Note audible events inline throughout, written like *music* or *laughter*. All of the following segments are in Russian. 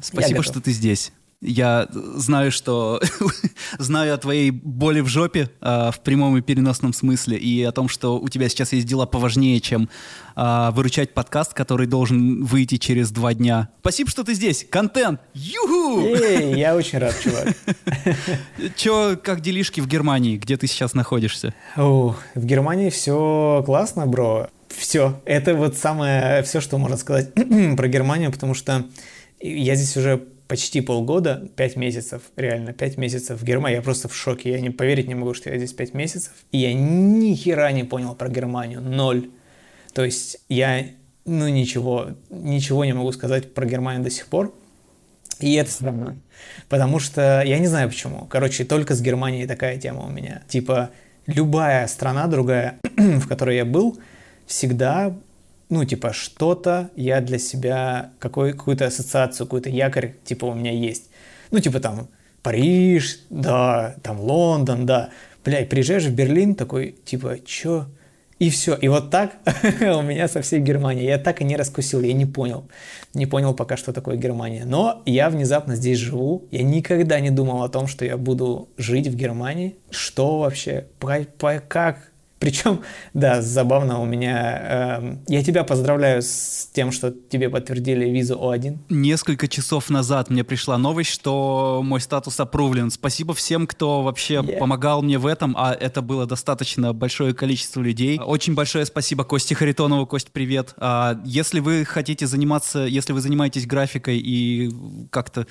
Спасибо, что ты здесь. Я знаю, что *laughs* знаю о твоей боли в жопе э, в прямом и переносном смысле, и о том, что у тебя сейчас есть дела поважнее, чем э, выручать подкаст, который должен выйти через два дня. Спасибо, что ты здесь. Контент. Юху! Эй, я очень рад, чувак. *laughs* Че, как делишки в Германии? Где ты сейчас находишься? О, в Германии все классно, бро. Все. Это вот самое, все, что можно сказать *clears throat* про Германию, потому что я здесь уже почти полгода, пять месяцев, реально, пять месяцев в Германии. Я просто в шоке, я не поверить не могу, что я здесь пять месяцев. И я ни хера не понял про Германию, ноль. То есть я, ну ничего, ничего не могу сказать про Германию до сих пор. И это странно. Потому что я не знаю почему. Короче, только с Германией такая тема у меня. Типа, любая страна другая, *clears throat* в которой я был, всегда ну, типа, что-то я для себя, какой, какую-то ассоциацию, какой-то якорь, типа, у меня есть. Ну, типа, там, Париж, да, там, Лондон, да. Бля, и приезжаешь в Берлин, такой, типа, чё? И все. И вот так *laughs* у меня со всей Германией. Я так и не раскусил, я не понял. Не понял пока, что такое Германия. Но я внезапно здесь живу. Я никогда не думал о том, что я буду жить в Германии. Что вообще? По, по, как? Причем, да, забавно у меня... Э, я тебя поздравляю с тем, что тебе подтвердили визу О1. Несколько часов назад мне пришла новость, что мой статус опровлен. Спасибо всем, кто вообще yeah. помогал мне в этом, а это было достаточно большое количество людей. Очень большое спасибо Косте Харитонову. Кость, привет. А, если вы хотите заниматься, если вы занимаетесь графикой и как-то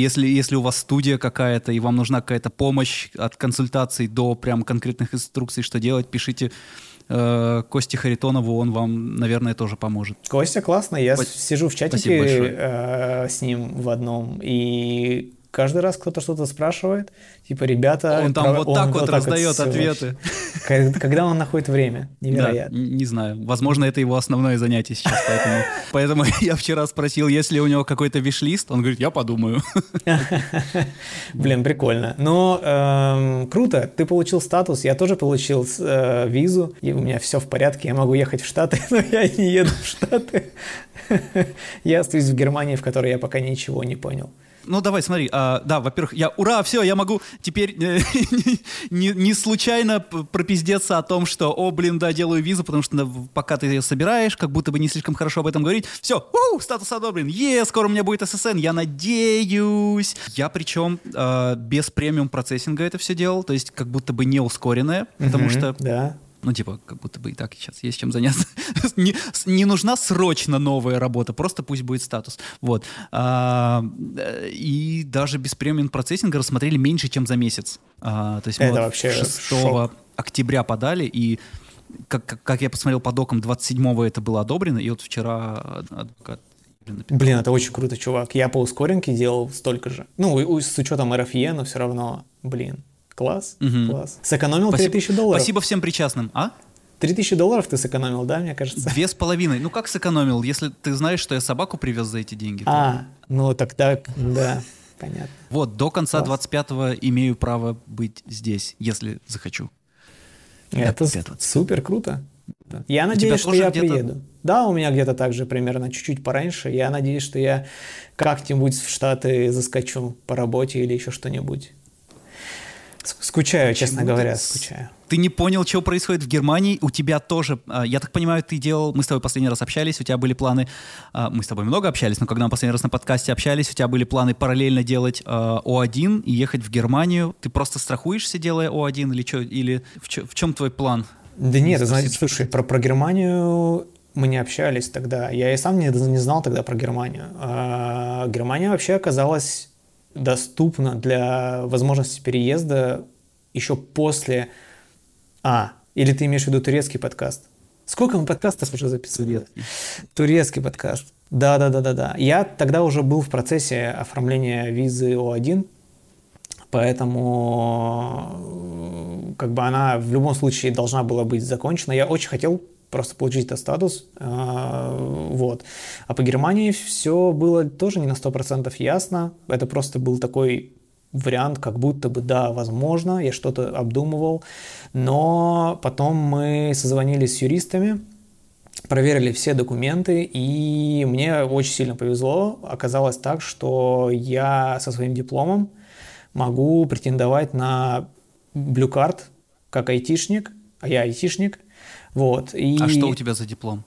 если, если у вас студия какая-то, и вам нужна какая-то помощь от консультаций до прям конкретных инструкций, что делать, пишите э, Косте Харитонову, он вам, наверное, тоже поможет. Костя классно, я Спасибо. сижу в чатике э, с ним в одном, и каждый раз кто-то что-то спрашивает, типа, ребята... Он там прав... вот так он вот, вот раздает ответы. Когда он находит время, невероятно. Да, не знаю, возможно, это его основное занятие сейчас, поэтому, *laughs* поэтому *laughs* я вчера спросил, есть ли у него какой-то виш-лист, он говорит, я подумаю. *laughs* Блин, прикольно. Но эм, круто, ты получил статус, я тоже получил э, визу, и у меня все в порядке, я могу ехать в Штаты, но я не еду в Штаты. Я остаюсь в Германии, в которой я пока ничего не понял. Ну, давай, смотри. А, да, во-первых, я, ура, все, я могу теперь э, *laughs* не, не случайно пропиздеться о том, что, о, блин, да, делаю визу, потому что пока ты ее собираешь, как будто бы не слишком хорошо об этом говорить. Все, у, статус одобрен, е, скоро у меня будет ССН, я надеюсь. Я причем э, без премиум процессинга это все делал, то есть как будто бы не ускоренное, потому что да. Ну, типа, как будто бы и так сейчас есть чем заняться. *laughs* не, не нужна срочно новая работа, просто пусть будет статус. Вот. А, и даже без премиум процессинга рассмотрели меньше, чем за месяц. А, то есть мы Это вот вообще 6 шок. октября подали, и как, как, как я посмотрел по докам, 27-го это было одобрено, и вот вчера адвокат Блин, это очень круто, чувак. Я по ускоренке делал столько же. Ну, с учетом RFE, но все равно, блин, Класс, угу. класс. Сэкономил Спасибо. 3000 долларов. Спасибо всем причастным, а? 3000 долларов ты сэкономил, да, мне кажется? Две с половиной. Ну как сэкономил, если ты знаешь, что я собаку привез за эти деньги? А, ну тогда, да, понятно. Вот, до конца Класс. 25-го имею право быть здесь, если захочу. Это супер круто. Я надеюсь, что я приеду. Да, у меня где-то так же примерно чуть-чуть пораньше. Я надеюсь, что я как-нибудь в Штаты заскочу по работе или еще что-нибудь. Скучаю, Почему честно говоря, скучаю. Ты не понял, что происходит в Германии? У тебя тоже, а, я так понимаю, ты делал, мы с тобой последний раз общались, у тебя были планы, а, мы с тобой много общались, но когда мы последний раз на подкасте общались, у тебя были планы параллельно делать а, О1 и ехать в Германию. Ты просто страхуешься, делая О1 или что? Или в, чё, в чем твой план? Да нет, знаете, слушай, про, про Германию мы не общались тогда. Я и сам не, не знал тогда про Германию. А Германия вообще оказалась доступно для возможности переезда еще после... А, или ты имеешь в виду турецкий подкаст? Сколько мы подкастов уже записывали? Турецкий подкаст. Да, да, да, да, да. Я тогда уже был в процессе оформления визы О1, поэтому как бы она в любом случае должна была быть закончена. Я очень хотел просто получить этот статус. А, вот. А по Германии все было тоже не на 100% ясно. Это просто был такой вариант, как будто бы, да, возможно, я что-то обдумывал. Но потом мы созвонились с юристами, проверили все документы, и мне очень сильно повезло. Оказалось так, что я со своим дипломом могу претендовать на Card как айтишник, а я айтишник. Вот, и... А что у тебя за диплом?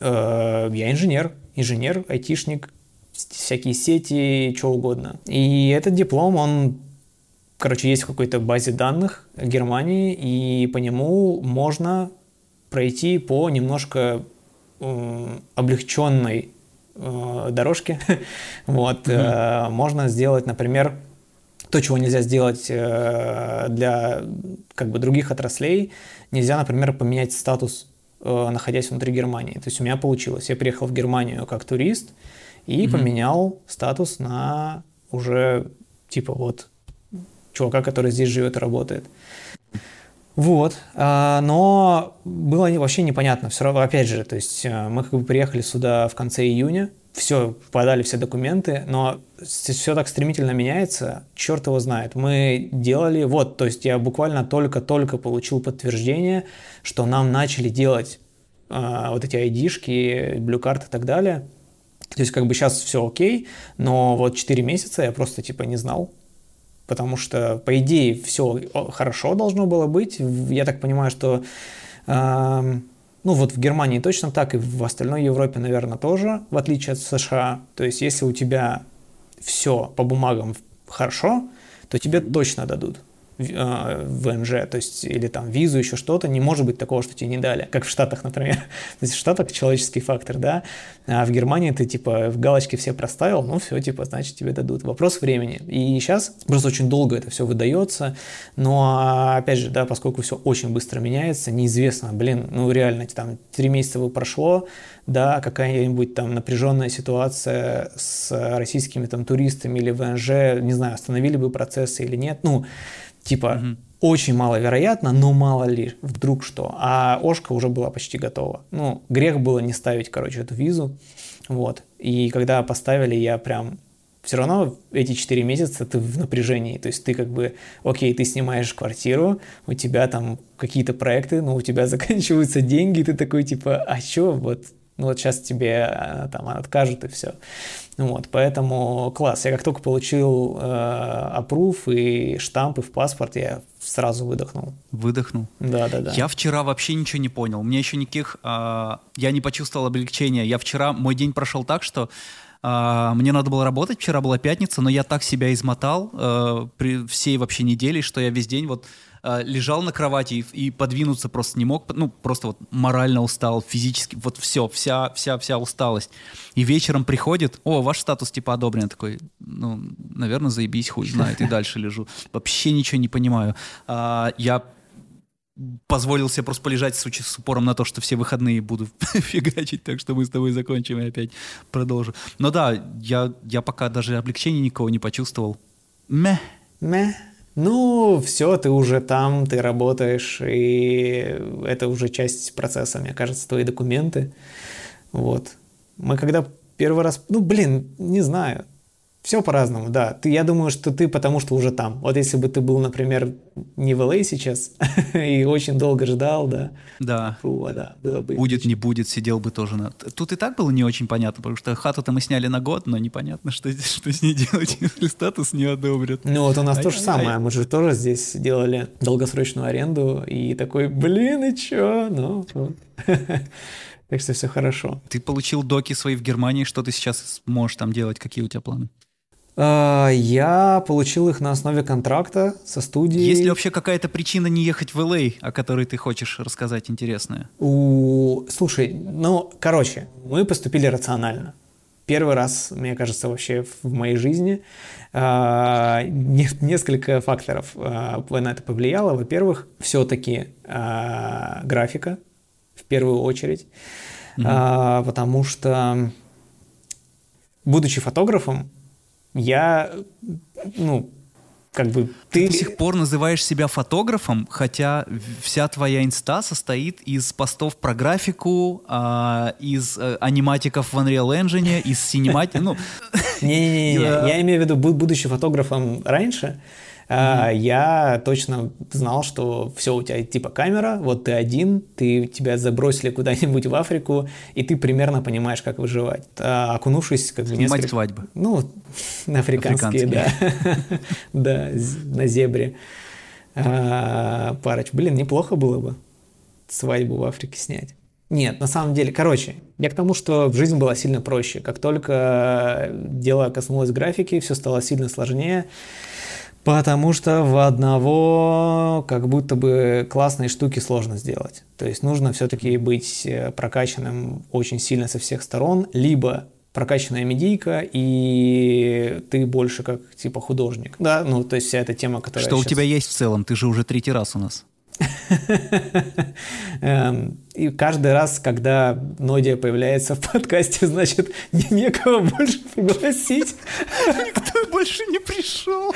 Э, я инженер, инженер, айтишник, всякие сети, что угодно. И этот диплом, он, короче, есть в какой-то базе данных Германии, и по нему можно пройти по немножко э, облегченной э, дорожке. *laughs* вот, mm-hmm. э, можно сделать, например, то, чего нельзя сделать э, для как бы других отраслей, нельзя, например, поменять статус, э, находясь внутри Германии. То есть у меня получилось. Я приехал в Германию как турист и mm-hmm. поменял статус на уже типа вот чувака, который здесь живет и работает. Вот, а, но было вообще непонятно, все равно, опять же, то есть э, мы как бы приехали сюда в конце июня, все, подали все документы, но все так стремительно меняется, черт его знает. Мы делали, вот, то есть я буквально только-только получил подтверждение, что нам начали делать э, вот эти Blue Card и так далее. То есть как бы сейчас все окей, но вот 4 месяца я просто типа не знал, потому что, по идее, все хорошо должно было быть. Я так понимаю, что э, ну вот в Германии точно так, и в остальной Европе, наверное, тоже, в отличие от США. То есть если у тебя все по бумагам хорошо, то тебе точно дадут. А, ВНЖ, то есть, или там визу, еще что-то, не может быть такого, что тебе не дали, как в Штатах, например. *laughs* то есть в Штатах человеческий фактор, да, а в Германии ты, типа, в галочке все проставил, ну все, типа, значит, тебе дадут. Вопрос времени. И сейчас просто очень долго это все выдается, но, опять же, да, поскольку все очень быстро меняется, неизвестно, блин, ну реально, там, три месяца прошло, да, какая-нибудь там напряженная ситуация с российскими там туристами или ВНЖ, не знаю, остановили бы процессы или нет, ну, Типа, угу. очень маловероятно, но мало ли, вдруг что. А Ошка уже была почти готова. Ну, грех было не ставить, короче, эту визу. Вот. И когда поставили, я прям все равно эти 4 месяца ты в напряжении. То есть ты как бы, окей, ты снимаешь квартиру, у тебя там какие-то проекты, но у тебя *laughs* заканчиваются деньги, ты такой типа, а что, вот, вот сейчас тебе а, там откажут и все. Вот, поэтому класс. Я как только получил э, и штампы в паспорт, я сразу выдохнул. Выдохнул? Да, да, да. Я вчера вообще ничего не понял. Мне еще никаких... Э, я не почувствовал облегчения. Я вчера... Мой день прошел так, что Uh, мне надо было работать, вчера была пятница, но я так себя измотал uh, при всей вообще неделе, что я весь день вот э, лежал на кровати и, и подвинуться просто не мог, ну, просто вот морально устал, физически, вот все, вся, вся, вся усталость. И вечером приходит, о, ваш статус типа одобрен, такой, ну, наверное, заебись, хуй знает, и дальше лежу. Вообще ничего не понимаю. А, я позволил себе просто полежать с, с упором на то, что все выходные буду *laughs* фигачить, так что мы с тобой закончим и опять продолжу. Но да, я, я пока даже облегчения никого не почувствовал. Мeh. Мeh ну, все, ты уже там, ты работаешь, и это уже часть процесса, мне кажется, твои документы. Вот. Мы когда первый раз, ну, блин, не знаю, все по-разному, да. Ты, я думаю, что ты потому что уже там. Вот если бы ты был, например, не в LA сейчас *laughs* и очень долго ждал, да. Да. Фу, да было бы будет, не будет, сидел бы тоже на... Тут и так было не очень понятно, потому что хату-то мы сняли на год, но непонятно, что, что с ней *laughs* делать, если статус не одобрят. Ну вот у нас а то же самое. Мы же тоже здесь делали долгосрочную аренду и такой, блин, и чё? Ну, вот. *laughs* Так что все хорошо. Ты получил доки свои в Германии, что ты сейчас можешь там делать, какие у тебя планы? А, я получил их на основе контракта со студией. Есть ли вообще какая-то причина не ехать в LA, о которой ты хочешь рассказать интересное? У... Слушай, ну, короче, мы поступили рационально. Первый раз, мне кажется, вообще в моей жизни э, несколько факторов э, на это повлияло. Во-первых, все-таки э, графика в первую очередь, mm-hmm. э, потому что будучи фотографом, я, ну, как бы ты... ты до сих пор называешь себя фотографом, хотя вся твоя инста состоит из постов про графику, а, из а, аниматиков в Unreal Engine, из синематики, ну... Не-не-не, я имею в виду, будучи фотографом раньше, Mm-hmm. Я точно знал, что все, у тебя типа камера, вот ты один, ты тебя забросили куда-нибудь в Африку, и ты примерно понимаешь, как выживать. А, окунувшись как бы Снимать несколько... свадьбы. Ну, африканские, африканские. да. *laughs* да, на зебре. А, пароч. Блин, неплохо было бы свадьбу в Африке снять. Нет, на самом деле, короче, я к тому, что жизнь была сильно проще. Как только дело коснулось графики, все стало сильно сложнее, потому что в одного как будто бы классные штуки сложно сделать. То есть нужно все-таки быть э, прокачанным очень сильно со всех сторон, либо прокачанная медийка, и ты больше как типа художник. Да, ну то есть вся эта тема, которая... Что сейчас... у тебя есть в целом? Ты же уже третий раз у нас. Эм, и каждый раз, когда Нодия появляется в подкасте, *laughs* значит, некого больше пригласить. Никто больше не пришел.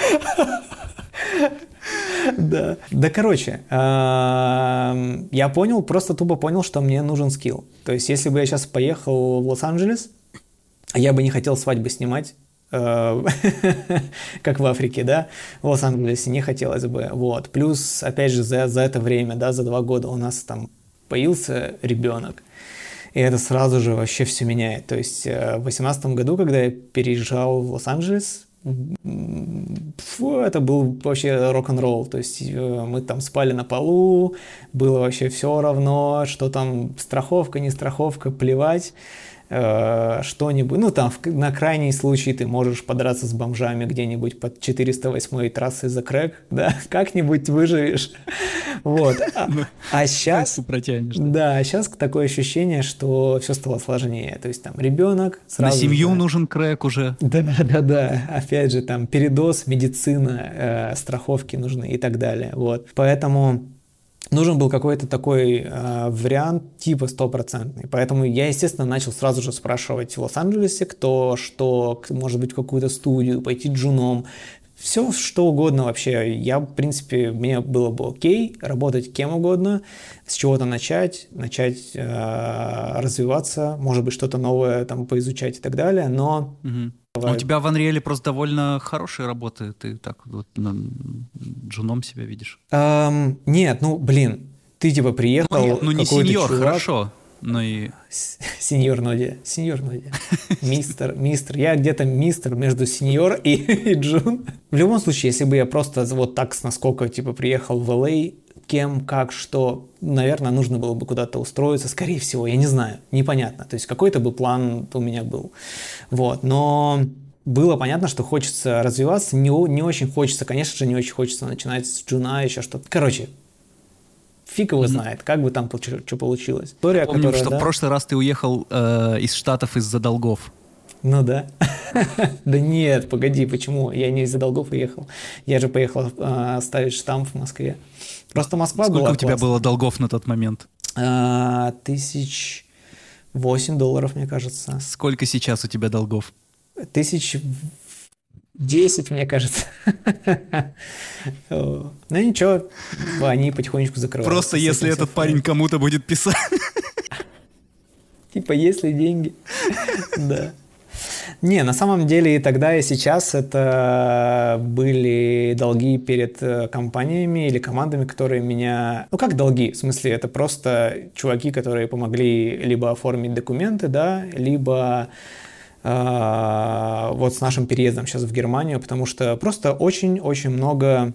Да. Да, короче, эм, я понял, просто тупо понял, что мне нужен скилл. То есть, если бы я сейчас поехал в Лос-Анджелес, я бы не хотел свадьбы снимать, *laughs* как в Африке, да, в Лос-Анджелесе не хотелось бы, вот. Плюс, опять же, за, за это время, да, за два года у нас там появился ребенок, и это сразу же вообще все меняет. То есть э, в 2018 году, когда я переезжал в Лос-Анджелес, фу, это был вообще рок-н-ролл. То есть э, мы там спали на полу, было вообще все равно, что там страховка, не страховка, плевать. Э, что-нибудь, ну там в, на крайний случай ты можешь подраться с бомжами где-нибудь под 408 трассой за крэк, *laughs* да, как-нибудь выживешь, *laughs* вот. А, ну, а сейчас, да, сейчас такое ощущение, что все стало сложнее, то есть там ребенок сразу. На семью нужен крэк уже. Да, да, да, да. Опять же там передоз, медицина, э, страховки нужны и так далее, вот. Поэтому нужен был какой-то такой э, вариант типа стопроцентный. Поэтому я, естественно, начал сразу же спрашивать в Лос-Анджелесе, кто что, может быть, какую-то студию, пойти джуном, все что угодно вообще. Я, в принципе, мне было бы окей работать кем угодно, с чего-то начать, начать э, развиваться, может быть, что-то новое там поизучать и так далее, но... Угу. А у тебя в Unreal просто довольно хорошие работы, ты так вот на, джуном себя видишь? Эм, нет, ну, блин, ты типа приехал... Ну, нет, ну не сеньор, чувак, хорошо, но и... Сеньор Ноди, сеньор Ноди, мистер, мистер, я где-то мистер между сеньор и, и джун. В любом случае, если бы я просто вот так с насколько типа приехал в LA, кем, как, что, наверное, нужно было бы куда-то устроиться, скорее всего, я не знаю, непонятно. То есть какой-то бы план у меня был. Вот, но было понятно, что хочется развиваться, не, не очень хочется, конечно же, не очень хочется начинать с джуна, еще что-то. Короче, фиг его знает, как бы там что получилось. История, Помню, которая, что да? в прошлый раз ты уехал э, из Штатов из-за долгов. Ну да. *laughs* да нет, погоди, почему? Я не из-за долгов уехал. Я же поехал э, ставить штамп в Москве. Просто Москва Сколько была у тебя классная. было долгов на тот момент? А, тысяч восемь долларов, мне кажется. Сколько сейчас у тебя долгов? Тысяч десять, мне кажется. ну ничего, они потихонечку закрываются. Просто если этот парень кому-то будет писать. Типа, если деньги. Да. Не, на самом деле и тогда, и сейчас это были долги перед э, компаниями или командами, которые меня... Ну, как долги? В смысле, это просто чуваки, которые помогли либо оформить документы, да, либо вот с нашим переездом сейчас в Германию, потому что просто очень-очень много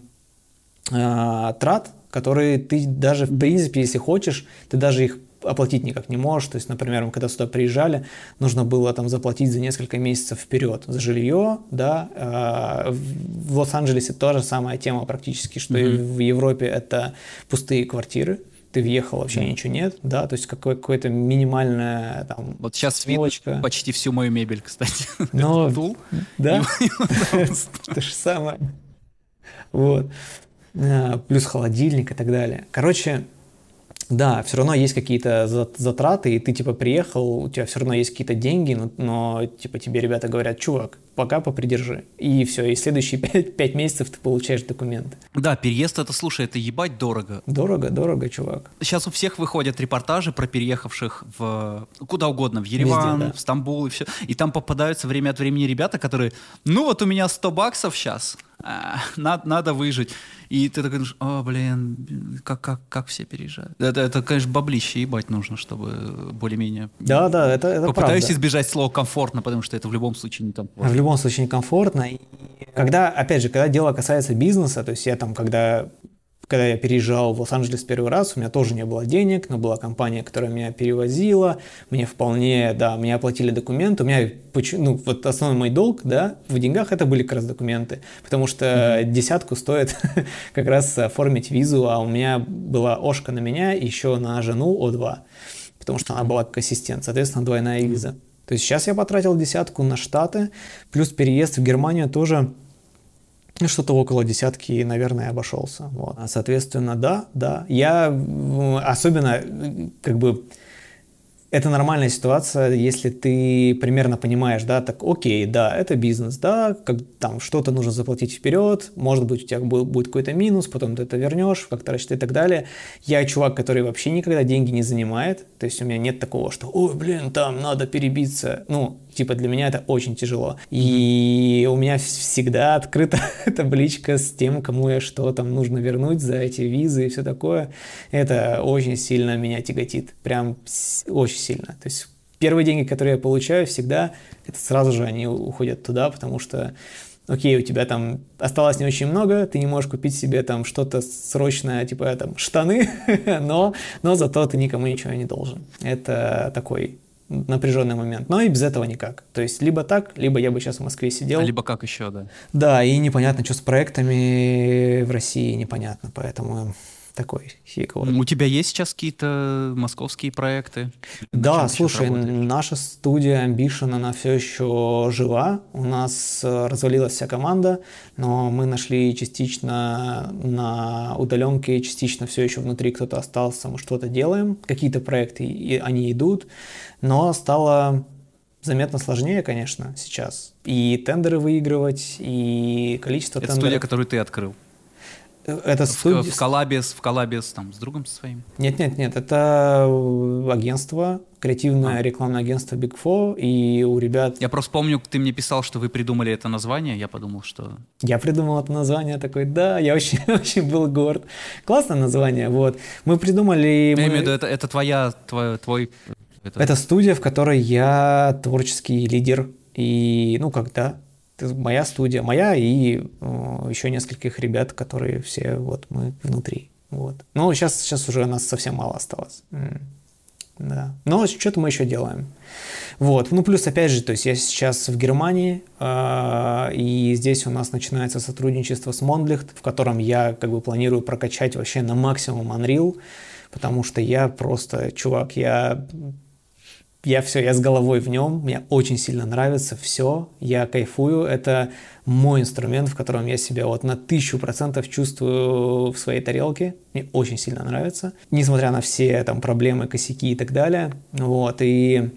э, трат, которые ты даже, в принципе, если хочешь, ты даже их оплатить никак не можешь. То есть, например, мы когда сюда приезжали, нужно было там заплатить за несколько месяцев вперед за жилье, да. А, в Лос-Анджелесе тоже самая тема практически, что mm-hmm. и в Европе это пустые квартиры, ты въехал, вообще mm. ничего нет, да, то есть какое- какое-то минимальное там Вот сейчас сволочка. видно почти всю мою мебель, кстати. *laughs* Ну, Тул. Да? *laughs* То же самое. Вот. А, плюс холодильник и так далее. Короче, да, все равно есть какие-то затраты, и ты типа приехал, у тебя все равно есть какие-то деньги, но, но типа тебе ребята говорят, чувак, пока попридержи. И все, и следующие *laughs* пять 5 месяцев ты получаешь документы. Да, переезд это, слушай, это ебать дорого. Дорого, дорого, чувак. Сейчас у всех выходят репортажи про переехавших в куда угодно, в Ереван, Везде, да. в Стамбул и все. И там попадаются время от времени ребята, которые, ну вот у меня 100 баксов сейчас, а, *laughs* надо, надо выжить. И ты такой думаешь, о, блин, как, как, как все переезжают. Это, это, конечно, баблище ебать нужно, чтобы более-менее... Да, да, это, это Попытаюсь правда. избежать слова комфортно, потому что это в любом случае не комфортно. В любом случае некомфортно. И когда, опять же, когда дело касается бизнеса, то есть я там, когда когда я переезжал в Лос-Анджелес первый раз, у меня тоже не было денег, но была компания, которая меня перевозила, мне вполне, да, мне оплатили документы, у меня, ну, вот основной мой долг, да, в деньгах это были как раз документы, потому что mm-hmm. десятку стоит *laughs* как раз оформить визу, а у меня была ошка на меня и еще на жену О2, потому что она была как ассистент, соответственно, двойная виза. То есть сейчас я потратил десятку на Штаты, плюс переезд в Германию тоже что-то около десятки, наверное, обошелся. Вот. А, соответственно, да, да. Я особенно, как бы, это нормальная ситуация, если ты примерно понимаешь, да, так, окей, да, это бизнес, да, как там что-то нужно заплатить вперед, может быть, у тебя будет какой-то минус, потом ты это вернешь, как-то рассчитать и так далее. Я чувак, который вообще никогда деньги не занимает, то есть у меня нет такого, что, ой, блин, там надо перебиться. Ну, типа для меня это очень тяжело. И у меня всегда открыта *laughs* табличка с тем, кому я что там нужно вернуть за эти визы и все такое. Это очень сильно меня тяготит. Прям очень сильно. То есть первые деньги, которые я получаю, всегда это сразу же они уходят туда, потому что окей, у тебя там осталось не очень много, ты не можешь купить себе там что-то срочное, типа там штаны, *laughs* но, но зато ты никому ничего не должен. Это такой напряженный момент. Но и без этого никак. То есть либо так, либо я бы сейчас в Москве сидел. А либо как еще, да. Да, и непонятно, что с проектами в России, непонятно, поэтому такой. Вот. У тебя есть сейчас какие-то московские проекты? Да, слушай, наша студия Ambition, она все еще жива. У нас э, развалилась вся команда, но мы нашли частично на удаленке, частично все еще внутри кто-то остался, мы что-то делаем. Какие-то проекты, и они идут, но стало заметно сложнее, конечно, сейчас. И тендеры выигрывать, и количество Это тендеров. студия, которую ты открыл? Это в, студия... в коллабе, в коллабе с, там, с другом своим? Нет, нет, нет, это агентство, креативное а. рекламное агентство Big Four, и у ребят... Я просто помню, ты мне писал, что вы придумали это название, я подумал, что... Я придумал это название, такой, да, я очень, *laughs* очень был горд. Классное название, вот. Мы придумали... Я мы... имею в виду, это, это твоя, твой... твой это... это студия, в которой я творческий лидер, и, ну, когда моя студия, моя и э, еще нескольких ребят, которые все вот мы внутри. Вот. Но сейчас, сейчас уже нас совсем мало осталось. Да. Но что-то мы еще делаем. Вот. Ну, плюс, опять же, то есть я сейчас в Германии, э, и здесь у нас начинается сотрудничество с Monlicht, в котором я как бы планирую прокачать вообще на максимум Unreal, потому что я просто, чувак, я я все, я с головой в нем, мне очень сильно нравится все, я кайфую, это мой инструмент, в котором я себя вот на тысячу процентов чувствую в своей тарелке, мне очень сильно нравится, несмотря на все там проблемы, косяки и так далее, вот, и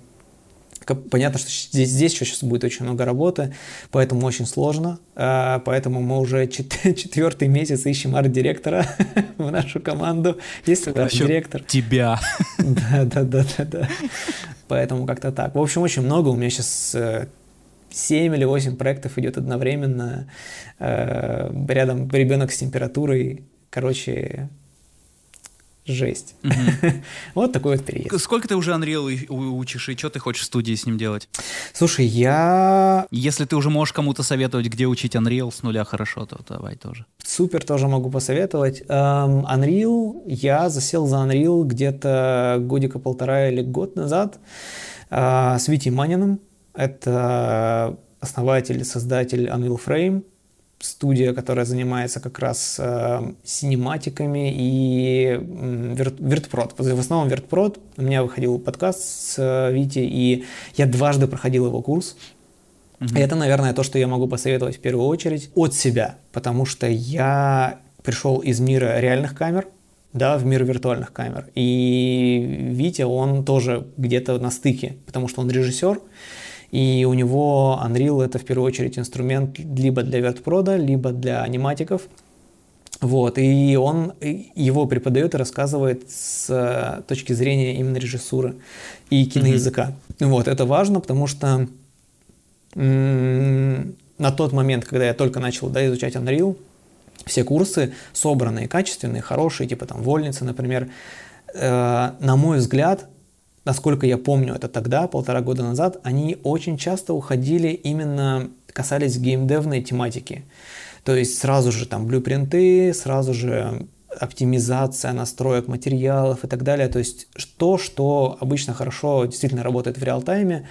Понятно, что здесь, здесь еще сейчас будет очень много работы, поэтому очень сложно. А, поэтому мы уже *laughs* четвертый месяц ищем арт-директора *laughs* в нашу команду. Есть арт-директор? Тебя. *laughs* Да, да, да, да, да. Поэтому как-то так. В общем, очень много. У меня сейчас 7 э, или 8 проектов идет одновременно. Э, рядом ребенок с температурой. Короче, жесть. Mm-hmm. *laughs* вот такой вот переезд. Сколько ты уже Unreal учишь, и что ты хочешь в студии с ним делать? Слушай, я... Если ты уже можешь кому-то советовать, где учить Unreal с нуля хорошо, то давай тоже. Супер, тоже могу посоветовать. Um, Unreal, я засел за Unreal где-то годика полтора или год назад uh, с Витей Маниным. Это основатель, создатель Unreal Frame студия, которая занимается как раз э, синематиками и вер, вертпрод. В основном вертпрод. У меня выходил подкаст с э, Витей, и я дважды проходил его курс. Угу. И это, наверное, то, что я могу посоветовать в первую очередь от себя, потому что я пришел из мира реальных камер, да, в мир виртуальных камер. И Витя, он тоже где-то на стыке, потому что он режиссер, и у него Unreal это в первую очередь инструмент либо для вертпрода, либо для аниматиков. Вот, и он его преподает и рассказывает с э, точки зрения именно режиссуры и киноязыка. Mm-hmm. Вот, это важно, потому что ну, на тот момент, когда я только начал да, изучать Unreal, все курсы собранные, качественные, хорошие, типа там Вольница, например, э, на мой взгляд, насколько я помню это тогда, полтора года назад, они очень часто уходили именно, касались геймдевной тематики. То есть сразу же там блюпринты, сразу же оптимизация настроек материалов и так далее. То есть то, что обычно хорошо действительно работает в реал-тайме.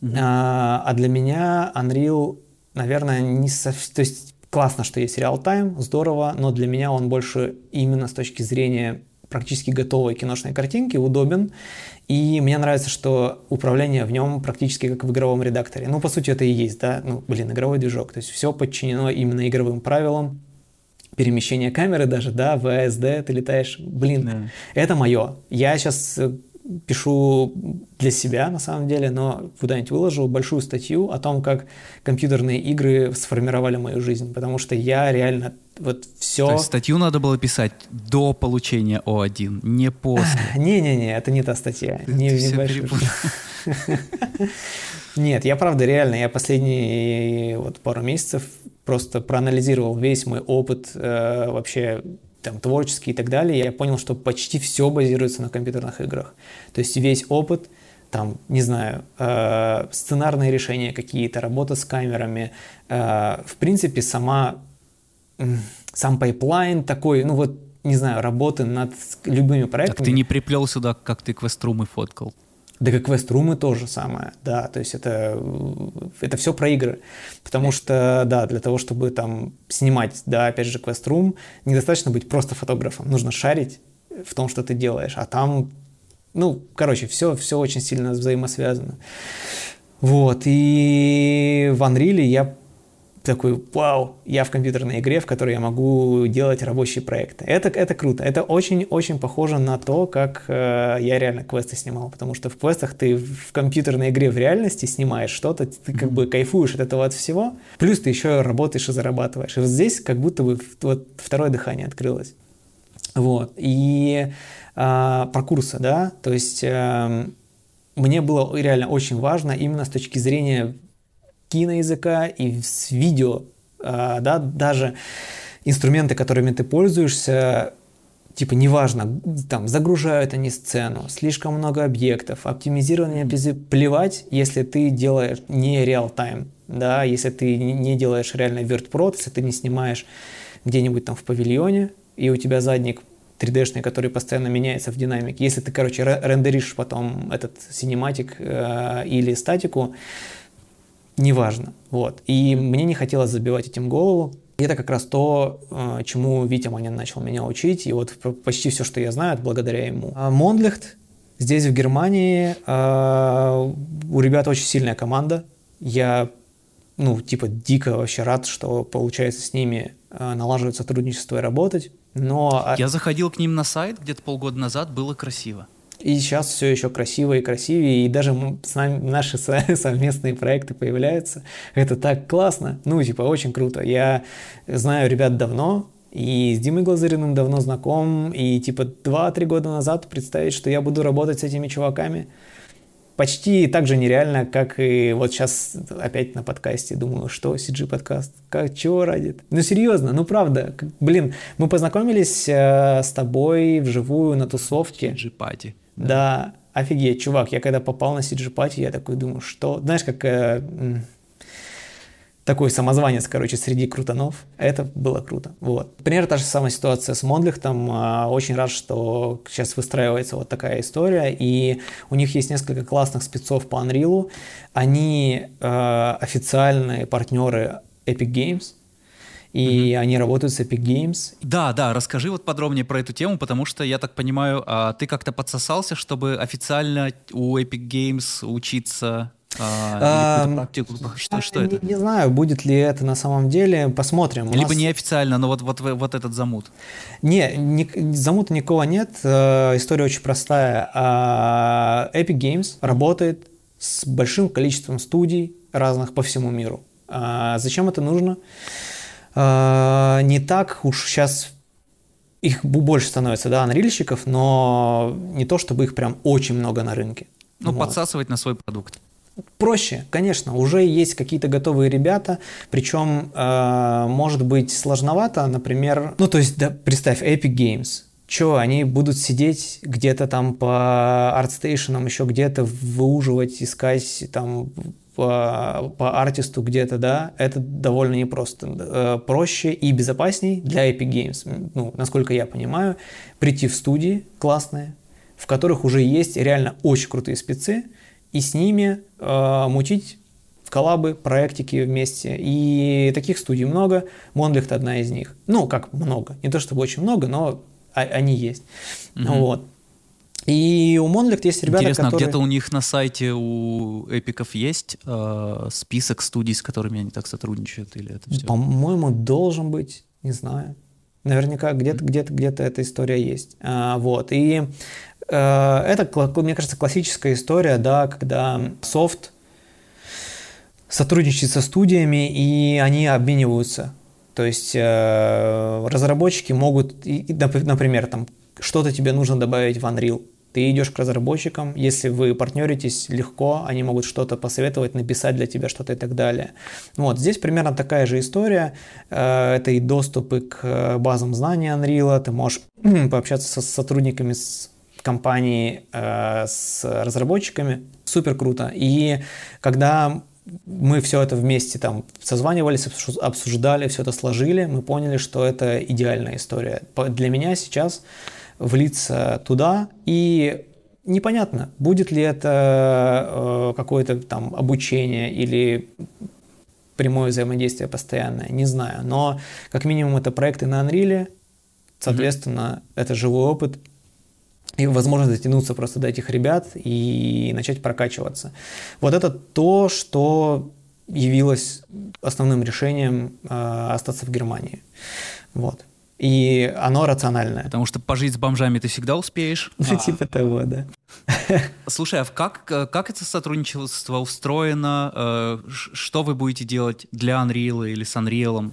Mm-hmm. А, а для меня Unreal, наверное, не совсем... То есть классно, что есть реал-тайм, здорово, но для меня он больше именно с точки зрения практически готовой киношной картинки, удобен. И мне нравится, что управление в нем практически как в игровом редакторе. Ну, по сути, это и есть, да, ну, блин, игровой движок. То есть все подчинено именно игровым правилам, перемещение камеры даже, да, в ASD ты летаешь, блин, да. это мое. Я сейчас э, пишу для себя, на самом деле, но куда-нибудь выложу большую статью о том, как компьютерные игры сформировали мою жизнь, потому что я реально вот все... То есть статью надо было писать до получения О1, не после. *laughs* Не-не-не, это не та статья. *laughs* Ты, не, ты. *laughs* Нет, я правда реально, я последние вот пару месяцев просто проанализировал весь мой опыт э, вообще там, творческий и так далее, я понял, что почти все базируется на компьютерных играх. То есть весь опыт, там, не знаю, э, сценарные решения какие-то, работа с камерами, э, в принципе, сама, э, сам pipeline такой, ну вот, не знаю, работы над любыми проектами. Так ты не приплел сюда, как ты quest room ы фоткал? Да как quest room ы тоже самое, да, то есть это, это все про игры, потому что, да, для того, чтобы там снимать, да, опять же, quest room, недостаточно быть просто фотографом, нужно шарить в том, что ты делаешь, а там, ну, короче, все, все очень сильно взаимосвязано. Вот, и в Unreal я такой, вау, я в компьютерной игре, в которой я могу делать рабочие проекты. Это, это круто. Это очень-очень похоже на то, как э, я реально квесты снимал. Потому что в квестах ты в компьютерной игре в реальности снимаешь что-то, ты как бы кайфуешь от этого от всего. Плюс ты еще работаешь и зарабатываешь. И вот здесь как будто бы вот второе дыхание открылось. Вот. И э, про курсы, да, то есть... Э, мне было реально очень важно именно с точки зрения киноязыка и с видео, а, да, даже инструменты, которыми ты пользуешься, типа неважно, там загружают они сцену, слишком много объектов, оптимизирование плевать, если ты делаешь не реал-тайм, да, если ты не делаешь реально вертпрод, если ты не снимаешь где-нибудь там в павильоне, и у тебя задник 3D-шный, который постоянно меняется в динамике. Если ты, короче, рендеришь потом этот синематик э, или статику, неважно. Вот. И мне не хотелось забивать этим голову. И это как раз то, э, чему Витя Манин начал меня учить. И вот почти все, что я знаю, это благодаря ему. А здесь, в Германии, э, у ребят очень сильная команда. Я, ну, типа, дико вообще рад, что получается с ними э, налаживать сотрудничество и работать. Но... А я заходил к ним на сайт где-то полгода назад, было красиво. И сейчас все еще красиво и красивее, и даже с нами наши *laughs* совместные проекты появляются. Это так классно, ну, типа, очень круто. Я знаю ребят давно, и с Димой Глазыриным давно знаком, и типа 2-3 года назад представить, что я буду работать с этими чуваками, почти так же нереально, как и вот сейчас опять на подкасте думаю, что CG подкаст, как чего ради? Ну серьезно, ну правда, блин, мы познакомились э, с тобой вживую на тусовке. CG пати. Да. офигеть, чувак, я когда попал на CG пати, я такой думаю, что, знаешь, как э, такой самозванец, короче, среди крутанов. Это было круто. Вот. Примерно та же самая ситуация с Мондлихтом. А, очень рад, что сейчас выстраивается вот такая история. И у них есть несколько классных спецов по Unreal. Они э, официальные партнеры Epic Games и mm-hmm. они работают с Epic Games. Да, да, расскажи вот подробнее про эту тему, потому что я так понимаю, а, ты как-то подсосался, чтобы официально у Epic Games учиться а, а, что, что не, это? Не знаю, будет ли это на самом деле, посмотрим. Либо нас... неофициально, но вот, вот, вот этот замут. Не, не замута никого нет, э, история очень простая. А, Epic Games работает с большим количеством студий разных по всему миру. А, зачем это нужно? А, не так уж сейчас их больше становится, да, анрильщиков, но не то, чтобы их прям очень много на рынке. Ну, вот. подсасывать на свой продукт. Проще, конечно, уже есть какие-то готовые ребята, причем э, может быть сложновато, например, ну то есть да, представь Epic Games, Че, они будут сидеть где-то там по артстейшенам, еще где-то выуживать, искать там по, по артисту где-то, да, это довольно непросто. Э, проще и безопасней для Epic Games, ну, насколько я понимаю, прийти в студии классные, в которых уже есть реально очень крутые спецы, и с ними э, мутить коллабы, проектики вместе. И таких студий много. Монлихт одна из них. Ну, как много. Не то чтобы очень много, но они есть. Угу. Вот. И у Monlicht есть ребята, Интересно, а которые... где-то у них на сайте у эпиков есть э, список студий, с которыми они так сотрудничают, или это все? По-моему, должен быть, не знаю. Наверняка где-то, где-то, где-то эта история есть. А, вот. И э, это, мне кажется, классическая история, да, когда софт сотрудничает со студиями, и они обмениваются. То есть э, разработчики могут, например, там что-то тебе нужно добавить в Unreal, ты идешь к разработчикам, если вы партнеритесь легко, они могут что-то посоветовать, написать для тебя что-то и так далее. Вот, здесь примерно такая же история. Э, это и доступы к базам знаний Unreal, ты можешь *clears throat* пообщаться со сотрудниками с компании, э, с разработчиками. Супер круто. И когда мы все это вместе там созванивались, обсуждали, все это сложили, мы поняли, что это идеальная история. Для меня сейчас влиться туда, и непонятно, будет ли это э, какое-то там обучение или прямое взаимодействие постоянное, не знаю. Но как минимум это проекты на Unreal, соответственно, mm-hmm. это живой опыт, и возможность дотянуться просто до этих ребят и начать прокачиваться. Вот это то, что явилось основным решением э, остаться в Германии. Вот. И оно рациональное. Потому что пожить с бомжами ты всегда успеешь. Ну, типа того, да. *laughs* Слушай, а как, как это сотрудничество устроено? Э, что вы будете делать для Unreal или с Unreal?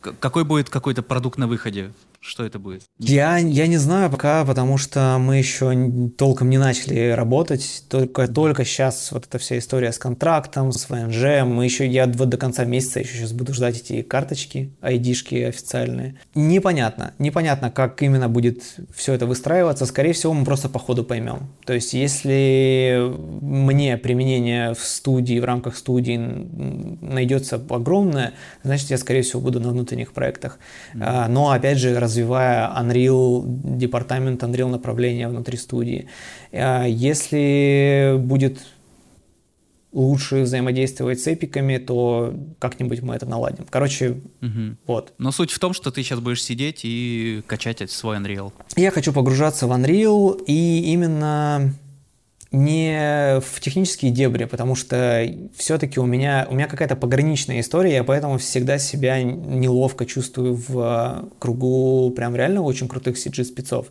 Какой будет какой-то продукт на выходе? Что это будет? Я, я не знаю пока, потому что мы еще толком не начали работать. Только, только сейчас вот эта вся история с контрактом, с ВНЖ. Мы еще, я вот до конца месяца еще сейчас буду ждать эти карточки, айдишки официальные. Непонятно. Непонятно, как именно будет все это выстраиваться. Скорее всего, мы просто по ходу поймем. То есть, если мне применение в студии, в рамках студии найдется огромное, значит, я, скорее всего, буду на внутренних проектах. Mm-hmm. Но, опять же, развивая Unreal, департамент Unreal направления внутри студии. А, если будет лучше взаимодействовать с эпиками, то как-нибудь мы это наладим. Короче, угу. вот. Но суть в том, что ты сейчас будешь сидеть и качать свой Unreal. Я хочу погружаться в Unreal, и именно не в технические дебри, потому что все-таки у меня, у меня какая-то пограничная история, я поэтому всегда себя неловко чувствую в кругу прям реально очень крутых CG-спецов,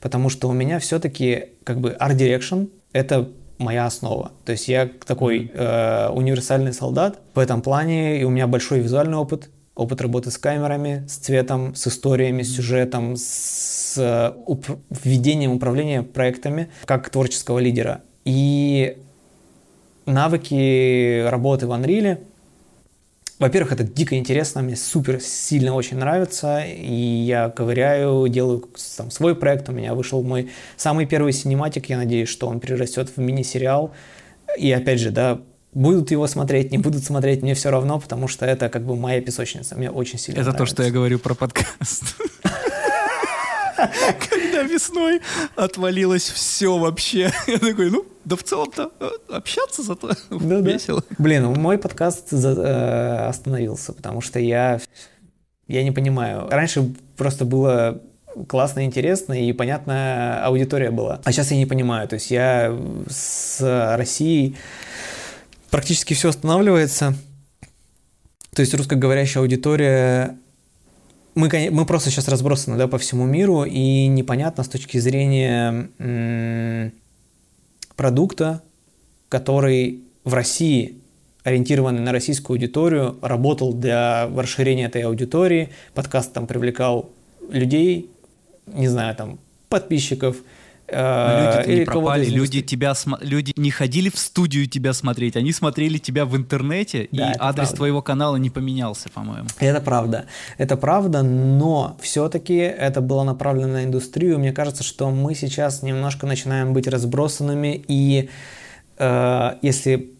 потому что у меня все-таки как бы Art Direction — это моя основа. То есть я такой э, универсальный солдат в этом плане, и у меня большой визуальный опыт, опыт работы с камерами, с цветом, с историями, с сюжетом, с уп- введением управления проектами как творческого лидера. И навыки работы в Unreal, во-первых, это дико интересно, мне супер сильно очень нравится, и я ковыряю, делаю там, свой проект, у меня вышел мой самый первый синематик, я надеюсь, что он перерастет в мини-сериал, и опять же, да, будут его смотреть, не будут смотреть, мне все равно, потому что это как бы моя песочница, мне очень сильно Это нравится. то, что я говорю про подкаст. *laughs* Когда весной отвалилось все вообще. Я такой, ну, да в целом-то э, общаться зато да, весело. Да. Блин, мой подкаст э, остановился, потому что я, я не понимаю. Раньше просто было классно, интересно и понятная аудитория была. А сейчас я не понимаю. То есть я с Россией практически все останавливается. То есть русскоговорящая аудитория мы, мы просто сейчас разбросаны да, по всему миру, и непонятно с точки зрения продукта, который в России ориентированный на российскую аудиторию, работал для расширения этой аудитории, подкаст там привлекал людей, не знаю, там, подписчиков, люди не пропали, люди тебя люди не ходили в студию тебя смотреть, они смотрели тебя в интернете, да, и адрес правда. твоего канала не поменялся, по-моему. Это правда, это правда, но все-таки это было направлено на индустрию. Мне кажется, что мы сейчас немножко начинаем быть разбросанными, и э, если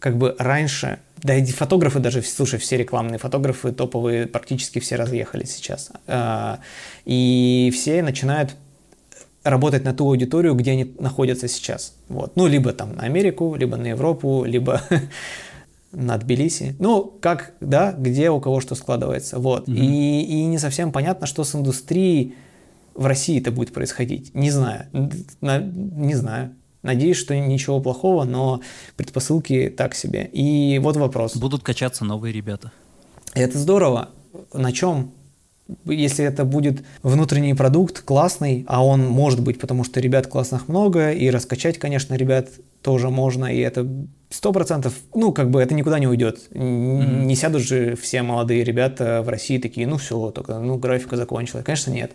как бы раньше да и фотографы даже, слушай, все рекламные фотографы топовые практически все разъехались сейчас. А, и все начинают работать на ту аудиторию, где они находятся сейчас. Вот. Ну, либо там на Америку, либо на Европу, либо *laughs* на Тбилиси. Ну, как, да, где у кого что складывается. Вот. Mm-hmm. И, и не совсем понятно, что с индустрией в России это будет происходить. Не знаю. Не знаю. Надеюсь, что ничего плохого, но предпосылки так себе. И вот вопрос. Будут качаться новые ребята. Это здорово. На чем? Если это будет внутренний продукт классный, а он может быть, потому что ребят классных много, и раскачать, конечно, ребят тоже можно, и это сто процентов, ну, как бы это никуда не уйдет. Mm-hmm. Не сядут же все молодые ребята в России такие, ну, все, только, ну, графика закончилась. Конечно, нет.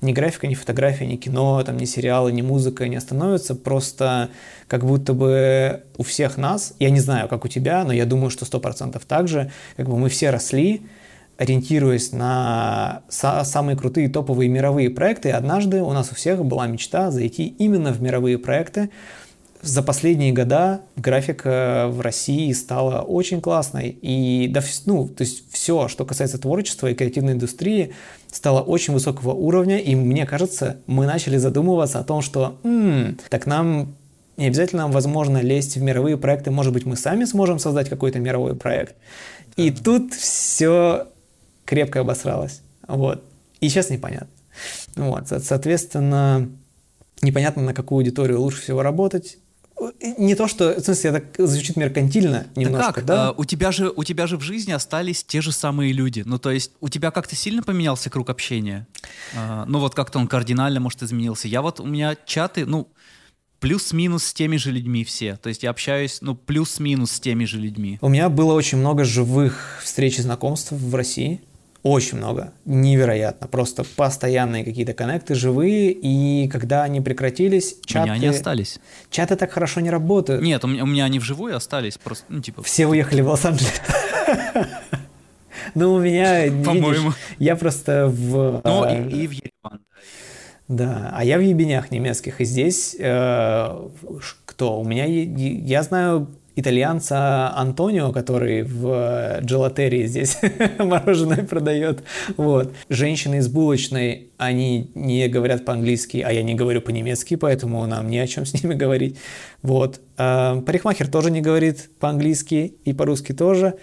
Ни графика, ни фотография, ни кино, там, ни сериалы, ни музыка не остановятся, просто как будто бы у всех нас, я не знаю, как у тебя, но я думаю, что сто процентов так же, как бы мы все росли, ориентируясь на самые крутые топовые мировые проекты, однажды у нас у всех была мечта зайти именно в мировые проекты, за последние года графика в России стала очень классной. И да, ну, то есть все, что касается творчества и креативной индустрии, стало очень высокого уровня. И мне кажется, мы начали задумываться о том, что м-м, так нам не обязательно, возможно, лезть в мировые проекты. Может быть, мы сами сможем создать какой-то мировой проект. И тут все крепко обосралось. Вот. И сейчас непонятно. Вот. Соответственно, непонятно, на какую аудиторию лучше всего работать не то, что, в смысле, это звучит меркантильно немножко, да? Как? да? А, у, тебя же, у тебя же в жизни остались те же самые люди. Ну, то есть, у тебя как-то сильно поменялся круг общения? А, ну, вот как-то он кардинально, может, изменился. Я вот, у меня чаты, ну, плюс-минус с теми же людьми все. То есть я общаюсь, ну, плюс-минус с теми же людьми. У меня было очень много живых встреч и знакомств в России. Очень много. Невероятно. Просто постоянные какие-то коннекты живые, и когда они прекратились, чаты... У меня они остались. Чаты так хорошо не работают. Нет, у меня, у меня они вживую остались, просто, ну, типа... Все уехали в Лос-Анджелес. *laughs* Ну, у меня, По-моему. я просто в... Ну, и в Ереван, да, а я в ебенях немецких, и здесь э, кто? У меня, я знаю итальянца Антонио, который в джелатерии здесь *laughs* мороженое продает. Вот. Женщины из булочной, они не говорят по-английски, а я не говорю по-немецки, поэтому нам не о чем с ними *laughs* говорить. Вот. А парикмахер тоже не говорит по-английски и по-русски тоже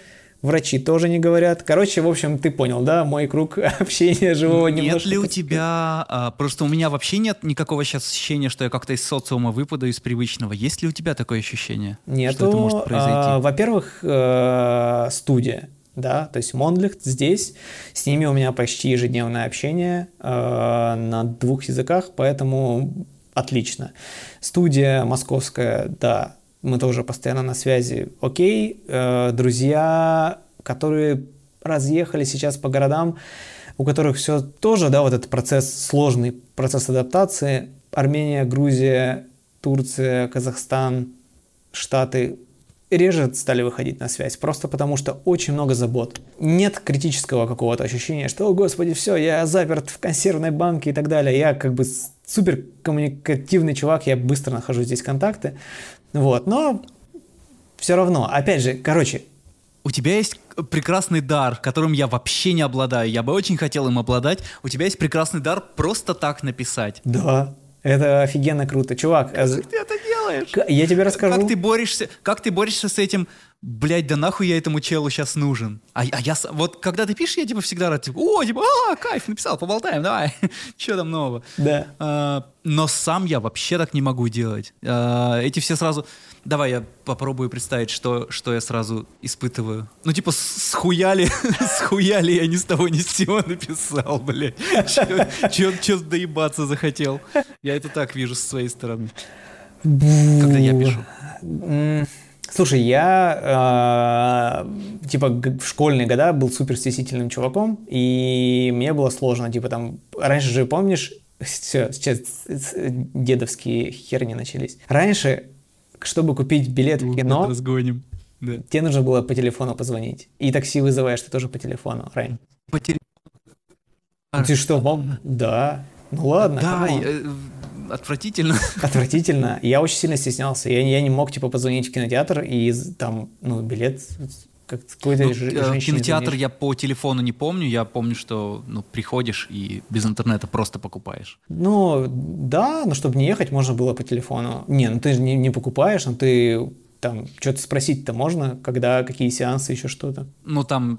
врачи тоже не говорят. Короче, в общем, ты понял, да, мой круг *laughs* общения живого нет немножко... Нет ли у тебя... А, просто у меня вообще нет никакого сейчас ощущения, что я как-то из социума выпаду, из привычного. Есть ли у тебя такое ощущение? Нет. Что это может произойти? А, во-первых, э, студия. Да, то есть Мондлихт здесь, с ними у меня почти ежедневное общение э, на двух языках, поэтому отлично. Студия московская, да, мы тоже постоянно на связи. Окей, э, друзья, которые разъехали сейчас по городам, у которых все тоже, да, вот этот процесс, сложный процесс адаптации. Армения, Грузия, Турция, Казахстан, Штаты реже стали выходить на связь, просто потому что очень много забот. Нет критического какого-то ощущения, что, о господи, все, я заперт в консервной банке и так далее. Я как бы супер коммуникативный чувак, я быстро нахожу здесь контакты. Вот, но все равно, опять же, короче, у тебя есть прекрасный дар, которым я вообще не обладаю. Я бы очень хотел им обладать. У тебя есть прекрасный дар просто так написать. Да, это офигенно круто. Чувак, как ты это делаешь? Я тебе расскажу. Как ты борешься, как ты борешься с этим блядь, да нахуй я этому челу сейчас нужен. А, а я, вот когда ты пишешь, я типа всегда рад, типа, о, типа, а, кайф, написал, поболтаем, давай, *laughs* что там нового. Да. А, но сам я вообще так не могу делать. А, эти все сразу, давай я попробую представить, что, что я сразу испытываю. Ну, типа, схуяли, *laughs* схуяли я ни с того ни с сего написал, блядь. *laughs* Че доебаться захотел. Я это так вижу со своей стороны. Когда я пишу. Слушай, я э, типа в школьные года был супер стеснительным чуваком, и мне было сложно, типа там, раньше же, помнишь, все, сейчас дедовские херни начались. Раньше, чтобы купить билет в кино, разгоним. Да. тебе нужно было по телефону позвонить. И такси вызываешь ты тоже по телефону раньше. По телефону. Ты что, вам? Да. Ну ладно. Да, come on. Отвратительно. *laughs* Отвратительно. Я очень сильно стеснялся. Я, я не мог, типа, позвонить в кинотеатр и там, ну, билет как какой-то Ну, э, женщине кинотеатр звонишь. я по телефону не помню. Я помню, что ну, приходишь и без интернета просто покупаешь. Ну, да, но чтобы не ехать, можно было по телефону. Не, ну ты же не, не покупаешь, но ты там что-то спросить-то можно, когда какие сеансы, еще что-то. Ну, там...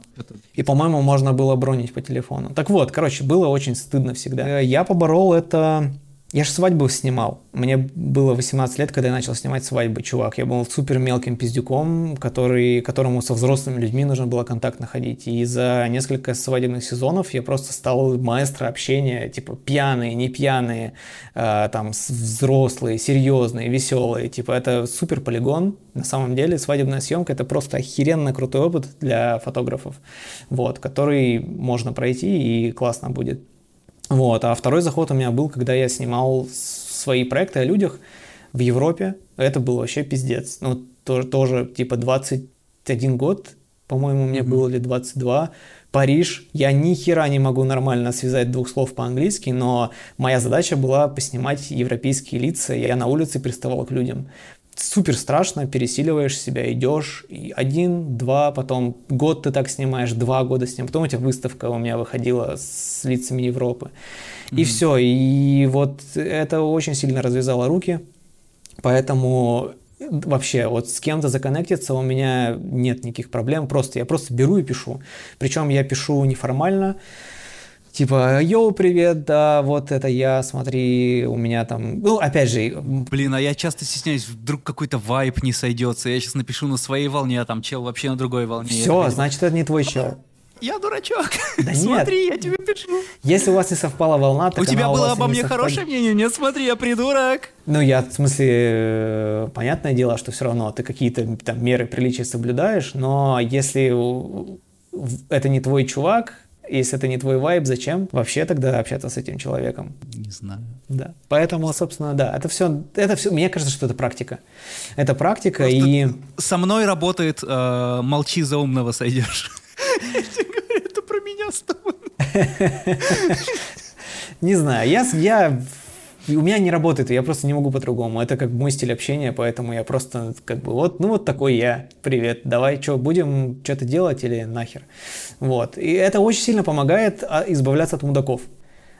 И, по-моему, можно было бронить по телефону. Так вот, короче, было очень стыдно всегда. Э, Я поборол это... Я же свадьбу снимал. Мне было 18 лет, когда я начал снимать свадьбы, чувак. Я был супер мелким пиздюком, который, которому со взрослыми людьми нужно было контакт находить. И за несколько свадебных сезонов я просто стал маэстро общения, типа пьяные, не пьяные, э, там взрослые, серьезные, веселые. Типа это супер полигон. На самом деле свадебная съемка это просто охеренно крутой опыт для фотографов, вот, который можно пройти и классно будет. Вот, а второй заход у меня был, когда я снимал свои проекты о людях в Европе. Это был вообще пиздец. Ну, тоже, тоже типа 21 год, по-моему, мне было или 22. Париж. Я ни хера не могу нормально связать двух слов по-английски, но моя задача была поснимать европейские лица. Я на улице приставал к людям. Супер страшно, пересиливаешь себя, идешь, и один, два, потом год ты так снимаешь, два года снимаешь, потом у тебя выставка у меня выходила с лицами Европы. И все, и вот это очень сильно развязало руки, поэтому вообще вот с кем-то законнектиться у меня нет никаких проблем, просто я просто беру и пишу. Причем я пишу неформально, типа, йоу, привет, да, вот это я, смотри, у меня там, ну, опять же, Блин, а я часто стесняюсь, вдруг какой-то вайп не сойдется. Я сейчас напишу на своей волне, а там чел вообще на другой волне. Все, значит, это не твой чел. Я дурачок. Да нет. Смотри, я тебе пишу. Если у вас не совпала волна, так У тебя было и обо не мне совпадет. хорошее мнение? Нет, смотри, я придурок. Ну, я, в смысле, э, понятное дело, что все равно ты какие-то там меры приличия соблюдаешь, но если у- это не твой чувак, если это не твой вайб, зачем вообще тогда общаться с этим человеком? Не знаю. Да. Поэтому, собственно, да, это все, это все, мне кажется, что это практика. Это практика Просто и... Со мной работает э, молчи за умного сойдешь. Я тебе говорю, это про меня с тобой. *laughs* Не знаю, я, я у меня не работает, я просто не могу по-другому. Это как мой стиль общения, поэтому я просто как бы вот, ну вот такой я. Привет, давай, что, будем что-то делать или нахер? Вот. И это очень сильно помогает а, избавляться от мудаков.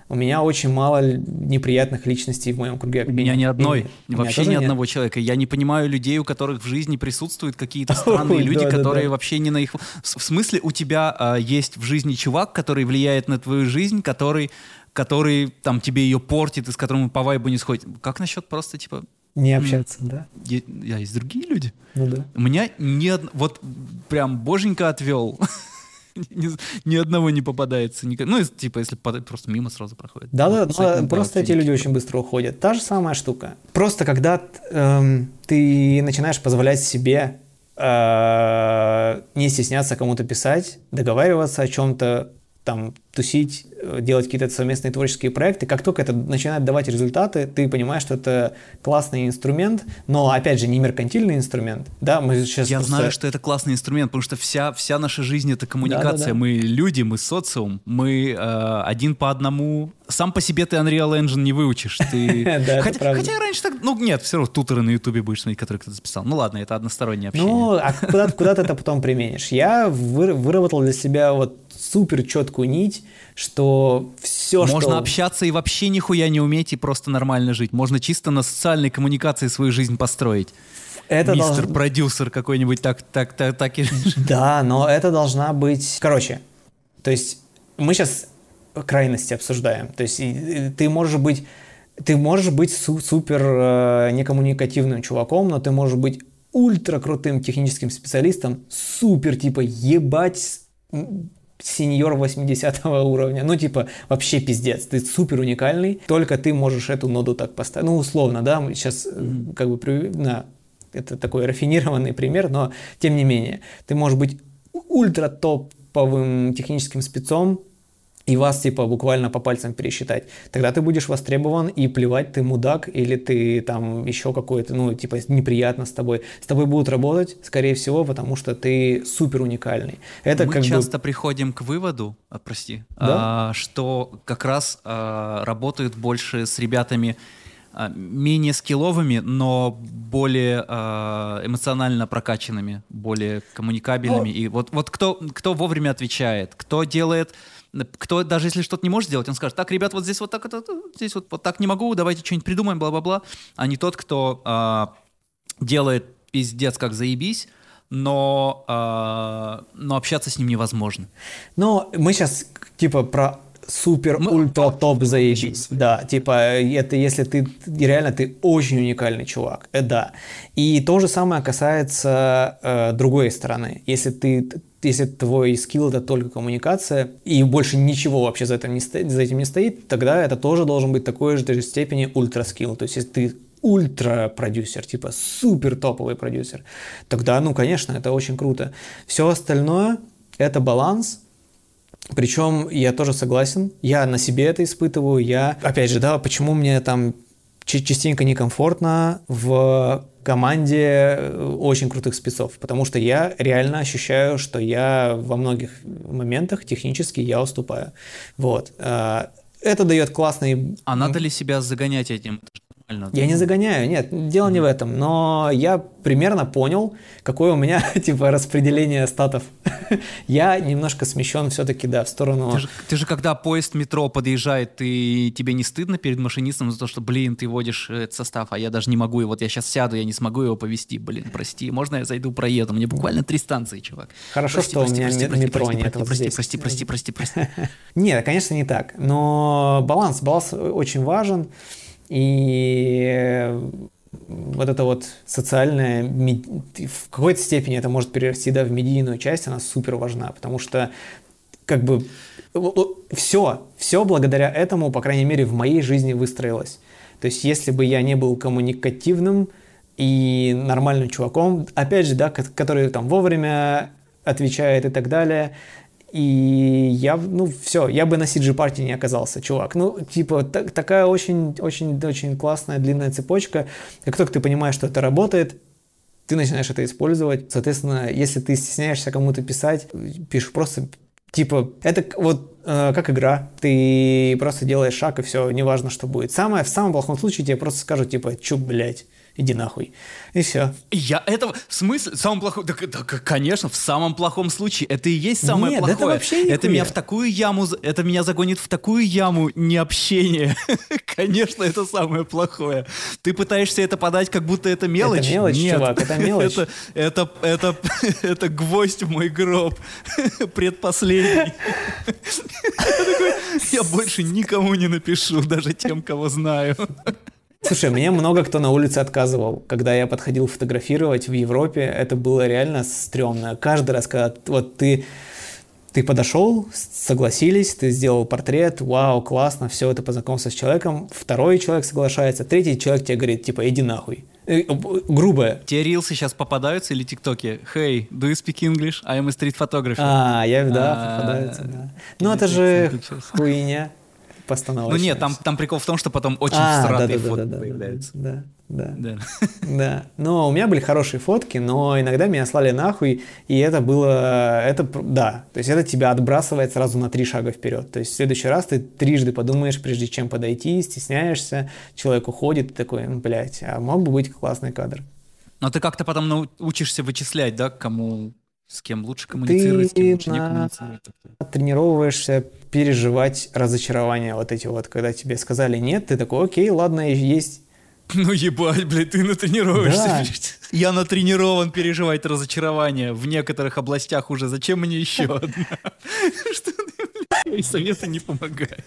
У меня очень мало неприятных личностей в моем круге У меня ни одной, И- вообще ни нет. одного человека. Я не понимаю людей, у которых в жизни присутствуют какие-то *laughs* странные Ой, люди, да, да, которые да. вообще не на их... В в смысле, у тебя а, есть в жизни чувак, который влияет на твою жизнь, который, который там тебе ее портит и с которым по вайбу не сходит. Как насчет просто, типа, Не общаться, да? е- я есть другие люди? Ну да. У меня ни од- вот прям боженька отвел. *laughs* ни, ни одного не попадается. никак- Ну, типа, если под- просто мимо сразу проходит. Да, да, Вот, кстати, но да, просто эти люди очень быстро уходят. Та же самая штука. Просто когда эм, ты начинаешь позволять себе э, не стесняться кому-то писать, договариваться о чем-то, там, тусить, э, делать какие-то совместные творческие проекты, как только это начинает давать результаты, ты понимаешь, что это классный инструмент, но, опять же, не меркантильный инструмент. Да, мы сейчас Я просто- знаю, что это классный инструмент, потому что вся, вся наша жизнь это коммуникация. Да-да-да. Мы люди, мы социум, мы э, один по одному. Сам по себе ты Unreal Engine не выучишь. Ты... *laughs* Да, хотя, раньше так... Ну нет, все равно туторы на ютубе будешь смотреть, которые кто-то записал. Ну ладно, это одностороннее общение. Ну, а куда, ты это потом применишь? Я вы- выработал для себя вот супер четкую нить, что все, Можно что... общаться и вообще нихуя не уметь и просто нормально жить. Можно чисто на социальной коммуникации свою жизнь построить. это Мистер должно- продюсер какой-нибудь так, так, так, так и... *laughs* Да, но это должна быть... Короче, то есть мы сейчас крайности обсуждаем. То есть и- и ты можешь быть... Ты можешь быть су- супер э, некоммуникативным чуваком, но ты можешь быть ультра крутым техническим специалистом, супер, типа, ебать, сеньор 80 уровня. Ну, типа, вообще пиздец. Ты супер уникальный, только ты можешь эту ноду так поставить. Ну, условно, да, мы сейчас э, как бы при- на это такой рафинированный пример, но тем не менее, ты можешь быть ультра топовым техническим спецом, и вас типа буквально по пальцам пересчитать, тогда ты будешь востребован и плевать, ты мудак или ты там еще какой-то, ну, типа неприятно с тобой. С тобой будут работать, скорее всего, потому что ты супер уникальный. Это Мы как часто бы... приходим к выводу, а, прости, да? а, что как раз а, работают больше с ребятами, а, менее скилловыми, но более э, эмоционально прокачанными, более коммуникабельными. Ну, и вот, вот кто, кто вовремя отвечает, кто делает кто даже если что-то не может сделать, он скажет, так, ребят, вот здесь вот так, это, здесь вот, вот так не могу, давайте что-нибудь придумаем, бла-бла-бла, а не тот, кто э, делает пиздец как заебись, но, э, но общаться с ним невозможно. Но мы сейчас типа про супер ультра топ заебись. Да, типа это если ты реально ты очень уникальный чувак, э, да. И то же самое касается э, другой стороны. Если ты если твой скилл это только коммуникация и больше ничего вообще за этим не стоит, за этим не стоит, тогда это тоже должен быть такой же степени ультра скилл. То есть если ты ультра продюсер, типа супер топовый продюсер, тогда, ну, конечно, это очень круто. Все остальное это баланс, причем я тоже согласен, я на себе это испытываю, я, опять же, да, почему мне там частенько некомфортно в команде э, очень крутых спецов, потому что я реально ощущаю, что я во многих моментах технически я уступаю. Вот. Э, это дает классный... А надо ли себя загонять этим? Нормально. Я не загоняю, нет, дело не в этом, но я примерно понял, какое у меня *laughs* типа распределение статов. *laughs* я немножко смещен все-таки, да, в сторону... Ты же, ты же когда поезд метро подъезжает, ты, тебе не стыдно перед машинистом за то, что, блин, ты водишь этот состав, а я даже не могу, и вот я сейчас сяду, я не смогу его повести, блин, прости, можно я зайду проеду? Мне буквально три станции, чувак. Хорошо, прости, что прости, у меня прости, метро прости, нет. Прости, прости, прости, прости, прости, прости. *laughs* Нет, конечно, не так, но баланс, баланс очень важен. И вот это вот социальная, в какой-то степени это может перерасти да, в медийную часть, она супер важна, потому что как бы все, все благодаря этому, по крайней мере, в моей жизни выстроилось. То есть, если бы я не был коммуникативным и нормальным чуваком, опять же, да, который там вовремя отвечает и так далее, и я, ну, все, я бы на CG партии не оказался, чувак. Ну, типа, так, такая очень, очень, очень классная длинная цепочка. Как только ты понимаешь, что это работает, ты начинаешь это использовать. Соответственно, если ты стесняешься кому-то писать, пишешь просто Типа, это вот э, как игра. Ты просто делаешь шаг, и все, неважно, что будет. Самое, в самом плохом случае тебе просто скажут, типа, чё, блядь иди нахуй. И все. Я этого, в смысле, самом плохом, да, да, конечно, в самом плохом случае, это и есть самое Нет, плохое. это вообще не Это меня в такую яму, это меня загонит в такую яму необщения. *laughs* конечно, это самое плохое. Ты пытаешься это подать, как будто это мелочь. Это мелочь, Нет. чувак, это мелочь. это, это, это, *laughs* это гвоздь в мой гроб. *laughs* Предпоследний. Я больше никому не напишу, даже тем, кого знаю. Слушай, мне много кто на улице отказывал. Когда я подходил фотографировать в Европе, это было реально стрёмно. Каждый раз, когда вот ты ты подошел, согласились, ты сделал портрет, вау, классно, все, это познакомился с человеком, второй человек соглашается, третий человек тебе говорит, типа, иди нахуй. Э, грубое. Те рилсы сейчас попадаются или тиктоки? Hey, do you speak English? I am a street photographer. А, я, да, а, попадаются, да. Ну, это же хуйня постановочная. Ну нет, там, там прикол в том, что потом очень а, всратые да, да, фото да, да, появляются. Да, да, да. да. Но у меня были хорошие фотки, но иногда меня слали нахуй, и это было, это, да, то есть это тебя отбрасывает сразу на три шага вперед. То есть в следующий раз ты трижды подумаешь, прежде чем подойти, стесняешься, человек уходит, ты такой, ну, блядь, а мог бы быть классный кадр. Но ты как-то потом учишься вычислять, да, кому с кем лучше коммуницировать, ты с кем лучше не коммуницировать. тренировываешься переживать разочарования вот эти вот, когда тебе сказали нет, ты такой, окей, ладно, есть. *laughs* Ну ебать, блядь, ты натренируешься. Да. Я натренирован переживать разочарование в некоторых областях уже. Зачем мне еще одна? *laughs* Что ты, советы не помогают.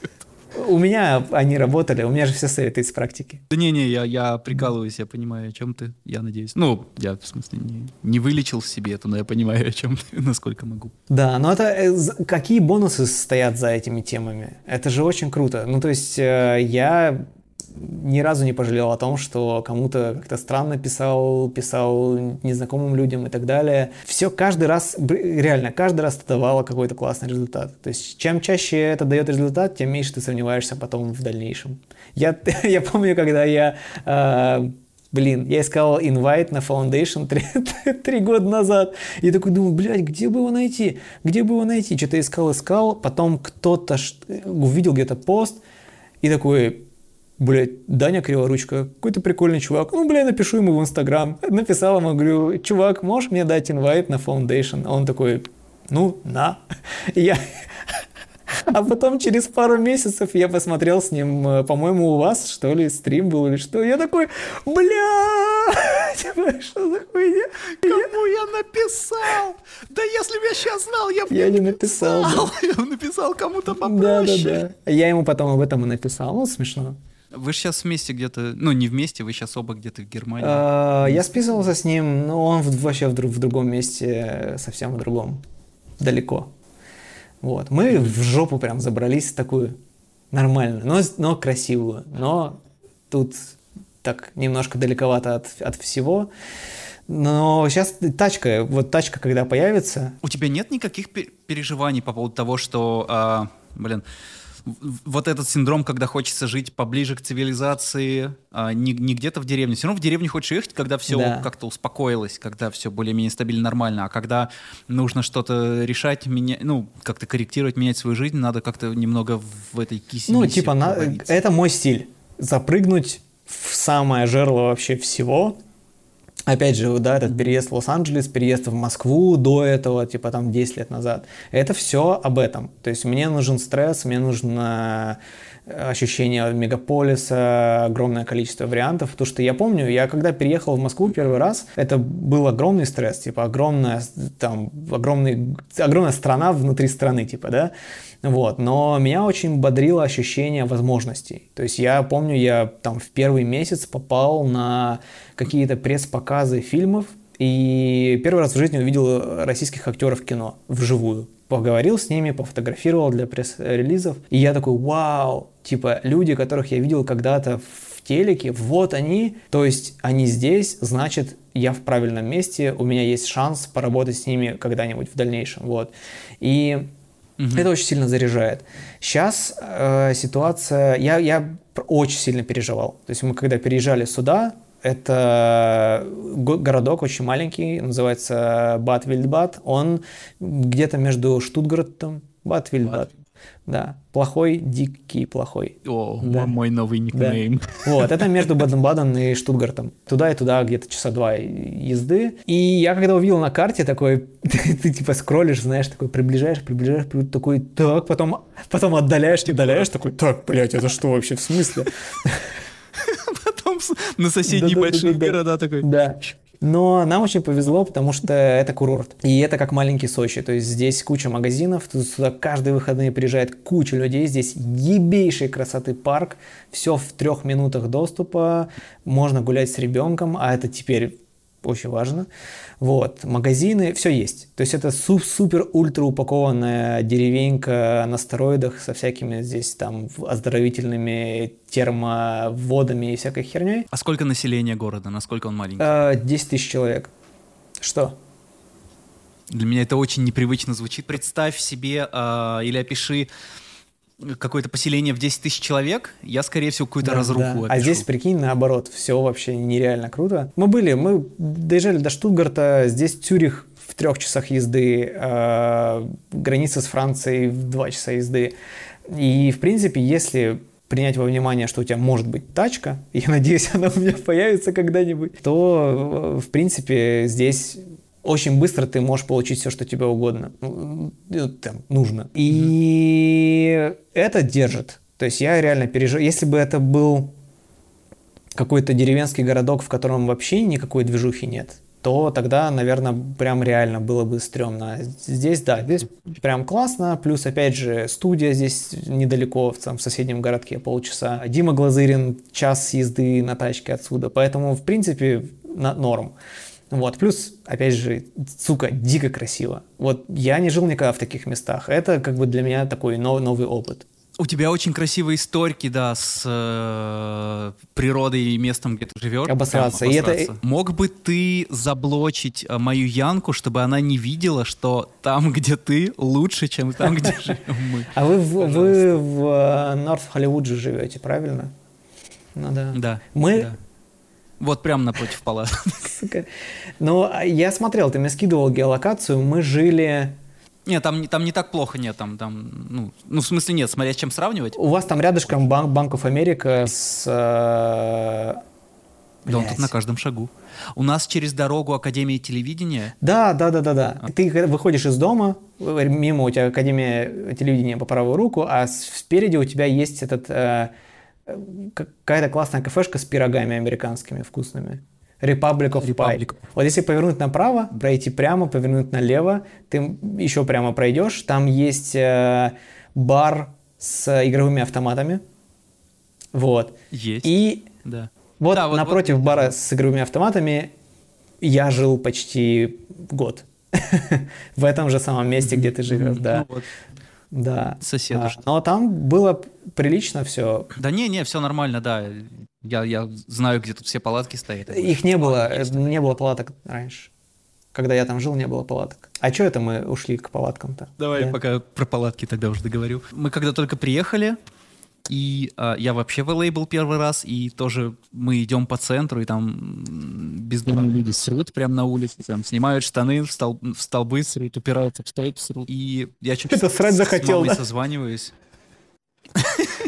У меня они работали, у меня же все советы из практики. Да не-не, я, я прикалываюсь, я понимаю, о чем ты, я надеюсь. Ну, я, в смысле, не, не вылечил в себе это, но я понимаю, о чем ты, *laughs* насколько могу. Да, но это э, какие бонусы стоят за этими темами? Это же очень круто. Ну, то есть э, я ни разу не пожалел о том, что кому-то как-то странно писал, писал незнакомым людям и так далее. Все каждый раз, реально, каждый раз это давало какой-то классный результат. То есть чем чаще это дает результат, тем меньше ты сомневаешься потом в дальнейшем. Я, *laughs* я помню, когда я э, Блин, я искал инвайт на Foundation три, *laughs* три года назад. И такой думаю, блядь, где бы его найти? Где бы его найти? Что-то искал, искал. Потом кто-то увидел где-то пост. И такой, блядь, Даня Криворучка, какой-то прикольный чувак. Ну, блядь, напишу ему в Инстаграм. Написал ему, говорю, чувак, можешь мне дать инвайт на Foundation? А он такой, ну, на. И я, а потом через пару месяцев я посмотрел с ним, э, по-моему, у вас, что ли, стрим был или что. Я такой, бля, *laughs* типа, что за хуйня? Кому я написал? Да если бы я сейчас знал, я бы Я не написал. Да. *laughs* Я написал кому-то попроще. Да, да, да. Я ему потом об этом и написал. Ну, смешно. Вы сейчас вместе где-то, ну не вместе, вы сейчас оба где-то в Германии. А, я списывался с ним, но он вообще в, в другом месте, совсем в другом, далеко. Вот. Мы в жопу прям забрались такую нормальную, но, но красивую. Но тут так немножко далековато от, от всего. Но сейчас тачка, вот тачка, когда появится... У тебя нет никаких переживаний по поводу того, что, а, блин, вот этот синдром, когда хочется жить поближе к цивилизации, а не, не где-то в деревне. Все равно в деревню хочешь ехать, когда все да. как-то успокоилось, когда все более-менее стабильно, нормально. А когда нужно что-то решать, меня, ну, как-то корректировать, менять свою жизнь, надо как-то немного в этой кисе. Ну, типа, на, это мой стиль. Запрыгнуть в самое жерло вообще всего, опять же, да, этот переезд в Лос-Анджелес, переезд в Москву до этого, типа там 10 лет назад, это все об этом. То есть мне нужен стресс, мне нужно э, ощущение мегаполиса, огромное количество вариантов, потому что я помню, я когда переехал в Москву первый раз, это был огромный стресс, типа огромная, там, огромный, огромная страна внутри страны, типа, да, вот, но меня очень бодрило ощущение возможностей. То есть я помню, я там в первый месяц попал на какие-то пресс-показы фильмов, и первый раз в жизни увидел российских актеров кино вживую. Поговорил с ними, пофотографировал для пресс-релизов. И я такой, вау, типа люди, которых я видел когда-то в телеке, вот они, то есть они здесь, значит, я в правильном месте, у меня есть шанс поработать с ними когда-нибудь в дальнейшем, вот. И Угу. Это очень сильно заряжает. Сейчас э, ситуация, я, я очень сильно переживал. То есть мы когда переезжали сюда, это городок очень маленький, называется Бад Вильдбад. Он где-то между Штутгартом, Бад Вильдбад. Да, плохой, дикий, плохой. О, да. мой новый никнейм. Да. Вот, это между Баден-Баден и Штутгартом. Туда и туда где-то часа два езды. И я когда увидел на карте такой, *laughs* ты, ты типа скроллишь, знаешь, такой приближаешь, приближаешь, такой, так, потом, потом отдаляешь, отдаляешь, такой, так, блядь, это что вообще, в смысле? *laughs* Потом на соседние большие города такой. Да. Но нам очень повезло, потому что это курорт. И это как маленький Сочи. То есть здесь куча магазинов, сюда каждые выходные приезжает куча людей. Здесь ебейшей красоты парк. Все в трех минутах доступа. Можно гулять с ребенком, а это теперь очень важно. Вот, магазины, все есть. То есть это супер-ультра упакованная деревенька на стероидах со всякими здесь там оздоровительными термоводами и всякой херней. А сколько населения города? Насколько он маленький? 10 а, тысяч человек. Что? Для меня это очень непривычно звучит. Представь себе э, или опиши какое-то поселение в 10 тысяч человек, я, скорее всего, какую-то да, разруху да. Опишу. А здесь, прикинь, наоборот, все вообще нереально круто. Мы были, мы доезжали до Штутгарта, здесь Цюрих в трех часах езды, э, граница с Францией в два часа езды. И, в принципе, если принять во внимание, что у тебя может быть тачка, *laughs* я надеюсь, она у меня появится когда-нибудь, то, в принципе, здесь очень быстро ты можешь получить все, что тебе угодно, ну, там, нужно. И это держит. То есть я реально переживаю. Если бы это был какой-то деревенский городок, в котором вообще никакой движухи нет, то тогда, наверное, прям реально было бы стрёмно. Здесь, да, здесь прям классно, плюс, опять же, студия здесь недалеко, в, там, в соседнем городке полчаса. Дима Глазырин час езды на тачке отсюда, поэтому, в принципе, на норм. Вот, плюс, опять же, сука, дико красиво. Вот я не жил никогда в таких местах. Это как бы для меня такой новый, новый опыт. У тебя очень красивые историки, да, с э, природой и местом, где ты живешь. Обосраться. И это... Мог бы ты заблочить э, мою Янку, чтобы она не видела, что там, где ты, лучше, чем там, где *laughs* живем мы? А вы, в, Норт Холливуд живете, правильно? Ну да. Да. Мы... Вот прямо напротив палаты. *laughs* Ну, а я смотрел, ты мне скидывал геолокацию, мы жили нет, там, там не так плохо, нет, там, там, ну, ну, в смысле нет, смотря с чем сравнивать. У вас там рядышком банк, Банков Америка с... Э... Да, он тут на каждом шагу. У нас через дорогу Академии телевидения. Да, да, да, да, да. А. Ты выходишь из дома, мимо у тебя Академия телевидения по правую руку, а спереди у тебя есть этот э, какая-то классная кафешка с пирогами американскими вкусными. Republic of Republic. Pie. Вот если повернуть направо, пройти прямо, повернуть налево, ты еще прямо пройдешь, там есть э, бар с игровыми автоматами. Вот. Есть. И да. вот да, напротив вот, бара с игровыми автоматами я жил почти год. *laughs* В этом же самом месте, где ты живешь, да. Ну да. Соседу. А, но там было прилично все. Да не, не, все нормально, да. Я, я знаю, где тут все палатки стоят. Их не было, э, не было палаток раньше. Когда я там жил, не было палаток. А что это мы ушли к палаткам-то? Давай да? пока про палатки тогда уже договорю. Мы когда только приехали, и а, я вообще в был первый раз, и тоже мы идем по центру, и там бездомные люди срут прямо на улице, там снимают штаны в, стол, в столбы срут, упираются в столб срут. И я что-то Это срать захотел, с мамой да? созваниваюсь.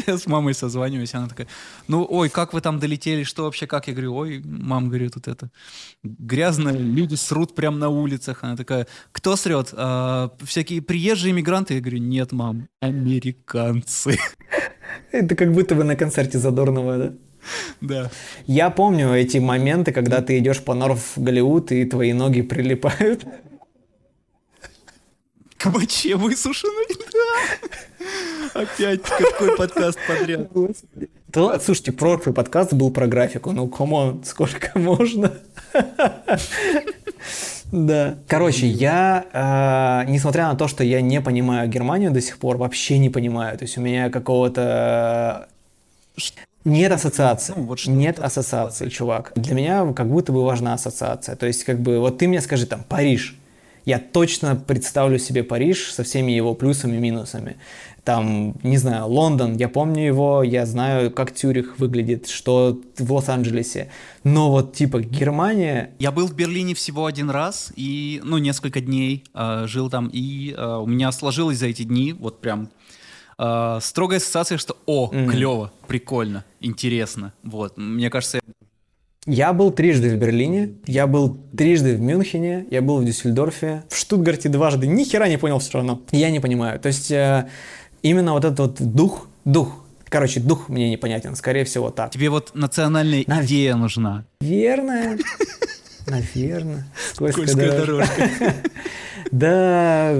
Я *laughs* с мамой созваниваюсь, она такая, ну, ой, как вы там долетели, что вообще, как? Я говорю, ой, мам, говорю, тут это, грязно, люди срут прямо на улицах. Она такая, кто срет? А, всякие приезжие иммигранты? Я говорю, нет, мам, американцы. *laughs* Это как будто бы на концерте Задорнова, да? Да. Я помню эти моменты, когда ты идешь по North Hollywood, и твои ноги прилипают. К моче высушенной, да. Опять какой подкаст подряд. Да, слушайте, прошлый подкаст был про графику. Ну, come on, сколько можно? Да. Короче, я, э, несмотря на то, что я не понимаю Германию до сих пор, вообще не понимаю. То есть у меня какого-то... Нет ассоциации. Ну, вот Нет ассоциации, чувак. Для меня как будто бы важна ассоциация. То есть, как бы, вот ты мне скажи, там, Париж. Я точно представлю себе Париж со всеми его плюсами и минусами. Там, не знаю, Лондон, я помню его, я знаю, как Тюрих выглядит, что в Лос-Анджелесе, но вот типа Германия... Я был в Берлине всего один раз, и, ну, несколько дней э, жил там, и э, у меня сложилось за эти дни, вот прям, э, строгая ассоциация, что, о, mm. клево, прикольно, интересно, вот, мне кажется... Я был трижды в Берлине, я был трижды в Мюнхене, я был в Дюссельдорфе, в Штутгарте дважды, ни хера не понял все равно. Я не понимаю. То есть э, именно вот этот вот дух, дух, короче, дух мне непонятен, скорее всего так. Тебе вот национальная Нав... идея нужна. Верно. *laughs* Наверное. Скользкая дорожка. *laughs* Да,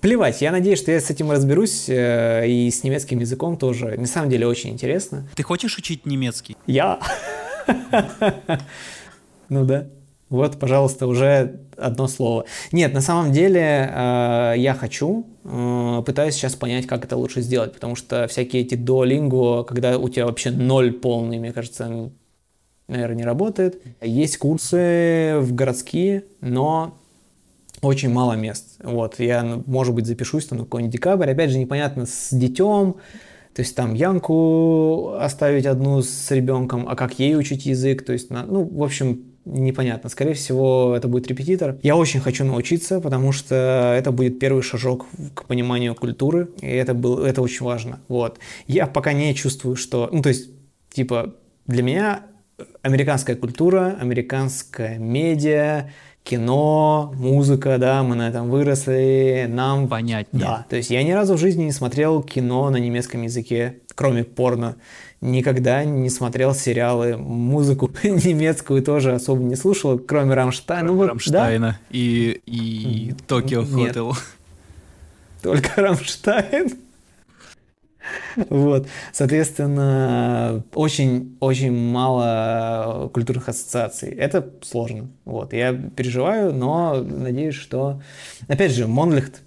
плевать. Я надеюсь, что я с этим разберусь э, и с немецким языком тоже. На самом деле очень интересно. Ты хочешь учить немецкий? Я. *laughs* Ну да. Вот, пожалуйста, уже одно слово. Нет, на самом деле э, я хочу, э, пытаюсь сейчас понять, как это лучше сделать, потому что всякие эти Duolingo, когда у тебя вообще ноль полный, мне кажется, наверное, не работает. Есть курсы в городские, но очень мало мест. Вот, я, может быть, запишусь там на какой-нибудь декабрь. Опять же, непонятно с детем, то есть там Янку оставить одну с ребенком, а как ей учить язык, то есть, ну, в общем, непонятно. Скорее всего, это будет репетитор. Я очень хочу научиться, потому что это будет первый шажок к пониманию культуры, и это, был, это очень важно. Вот. Я пока не чувствую, что... Ну, то есть, типа, для меня американская культура, американская медиа, кино, музыка, да, мы на этом выросли, нам... Понять. Да, то есть я ни разу в жизни не смотрел кино на немецком языке, кроме порно никогда не смотрел сериалы, музыку *laughs* немецкую тоже особо не слушал, кроме Рамштайна. Ну, Рамштайна да? и, и Tokio Hotel. Только Рамштайн. Вот, соответственно, очень-очень мало культурных ассоциаций. Это сложно. Вот, я переживаю, но надеюсь, что... Опять же, Монлихт,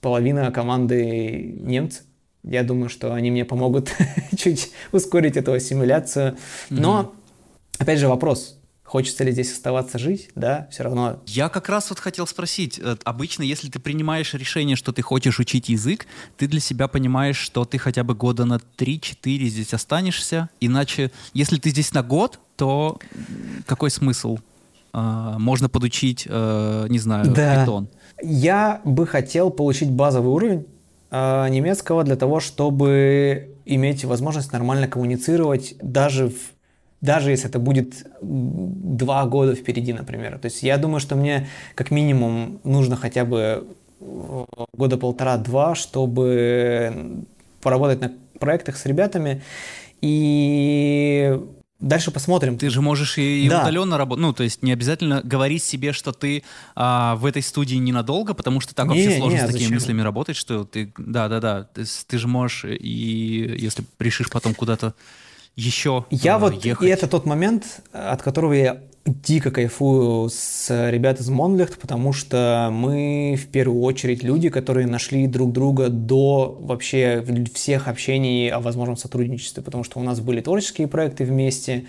половина команды немцы. Я думаю, что они мне помогут *laughs* чуть ускорить эту ассимиляцию. Но, mm-hmm. опять же, вопрос, Хочется ли здесь оставаться жить, да, все равно. Я как раз вот хотел спросить, э, обычно, если ты принимаешь решение, что ты хочешь учить язык, ты для себя понимаешь, что ты хотя бы года на 3-4 здесь останешься, иначе, если ты здесь на год, то какой смысл? А, можно подучить, э, не знаю, да. питон. Я бы хотел получить базовый уровень а, немецкого для того, чтобы иметь возможность нормально коммуницировать даже в даже если это будет два года впереди, например. То есть я думаю, что мне как минимум нужно хотя бы э, года полтора-два, чтобы поработать на проектах с ребятами и Дальше посмотрим. Ты же можешь и, и да. удаленно работать. Ну, то есть не обязательно говорить себе, что ты а, в этой студии ненадолго, потому что так не, вообще сложно не, с такими зачем? мыслями работать, что ты. Да, да, да. Ты, ты же можешь, и если решишь потом куда-то еще Я э, вот, ехать. и это тот момент, от которого я дико кайфую с ребят из Монлихт, потому что мы в первую очередь люди, которые нашли друг друга до вообще всех общений о возможном сотрудничестве, потому что у нас были творческие проекты вместе,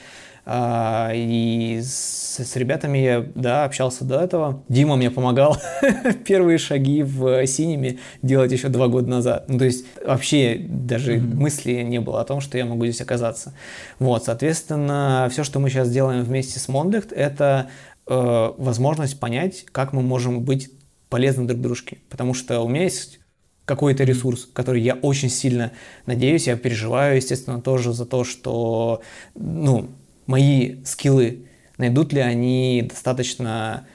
и с, с ребятами я, да, общался до этого. Дима мне помогал *laughs* первые шаги в синеме делать еще два года назад. Ну, то есть вообще даже mm-hmm. мысли не было о том, что я могу здесь оказаться. Вот, соответственно, все, что мы сейчас делаем вместе с Mondecht, это э, возможность понять, как мы можем быть полезны друг дружке. Потому что у меня есть какой-то ресурс, который я очень сильно надеюсь, я переживаю, естественно, тоже за то, что, ну, мои skill ы, найдут ли они достаточно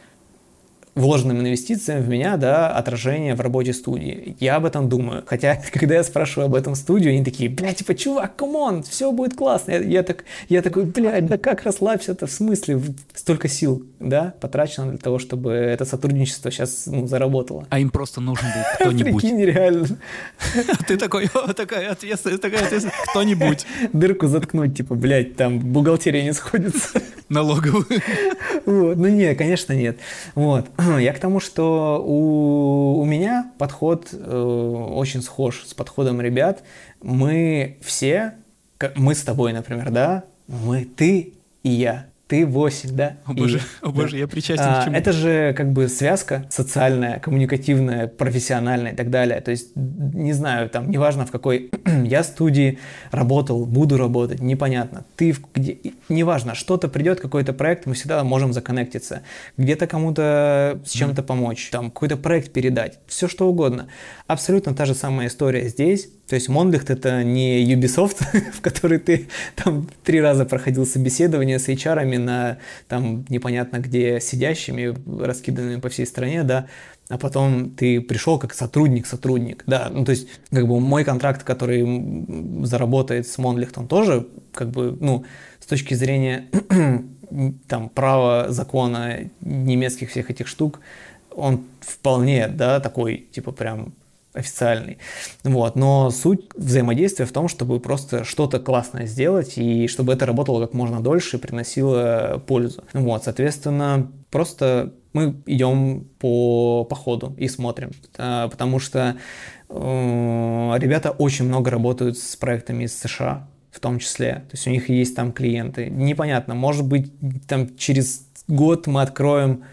вложенным инвестициям в меня, да, отражение в работе студии. Я об этом думаю. Хотя, *laughs* когда я спрашиваю об этом студию, они такие, блядь, типа, чувак, come on, все будет классно. Я, я, так, я такой, блядь, да как расслабься-то, в смысле, столько сил, да, потрачено для того, чтобы это сотрудничество сейчас, ну, заработало. А им просто нужен был *laughs* кто-нибудь. Прикинь, реально. *laughs* Ты такой, такая ответственность, такая ответственность, кто-нибудь. Дырку заткнуть, типа, блядь, там бухгалтерия не сходится. Налоговую. Вот, ну нет, конечно нет. Вот. *clears throat* Я к тому, что у, у меня подход э, очень схож с подходом ребят. Мы все, мы с тобой, например, да, мы, ты и я, ты 8, да? О боже, и, о боже, да. я причастен а, к чему. Это же как бы связка социальная, коммуникативная, профессиональная и так далее. То есть, не знаю, там, неважно в какой *clears throat* я студии работал, буду работать, непонятно. Ты в, где, неважно, что-то придет, какой-то проект, мы всегда можем законнектиться. Где-то кому-то с чем-то помочь, там, какой-то проект передать, все что угодно. Абсолютно та же самая история здесь то есть Monlicht это не Ubisoft, *laughs* в который ты там три раза проходил собеседование с HR на там непонятно где сидящими, раскиданными по всей стране, да, а потом ты пришел как сотрудник-сотрудник, да, ну то есть как бы мой контракт, который заработает с Monlicht, он тоже как бы, ну, с точки зрения *clears throat* там права, закона, немецких всех этих штук, он вполне, да, такой, типа прям официальный. Вот. Но суть взаимодействия в том, чтобы просто что-то классное сделать и чтобы это работало как можно дольше и приносило пользу. Вот. Соответственно, просто мы идем по, по ходу и смотрим, а, потому что э, ребята очень много работают с проектами из США, в том числе. То есть у них есть там клиенты. Непонятно, может быть, там через год мы откроем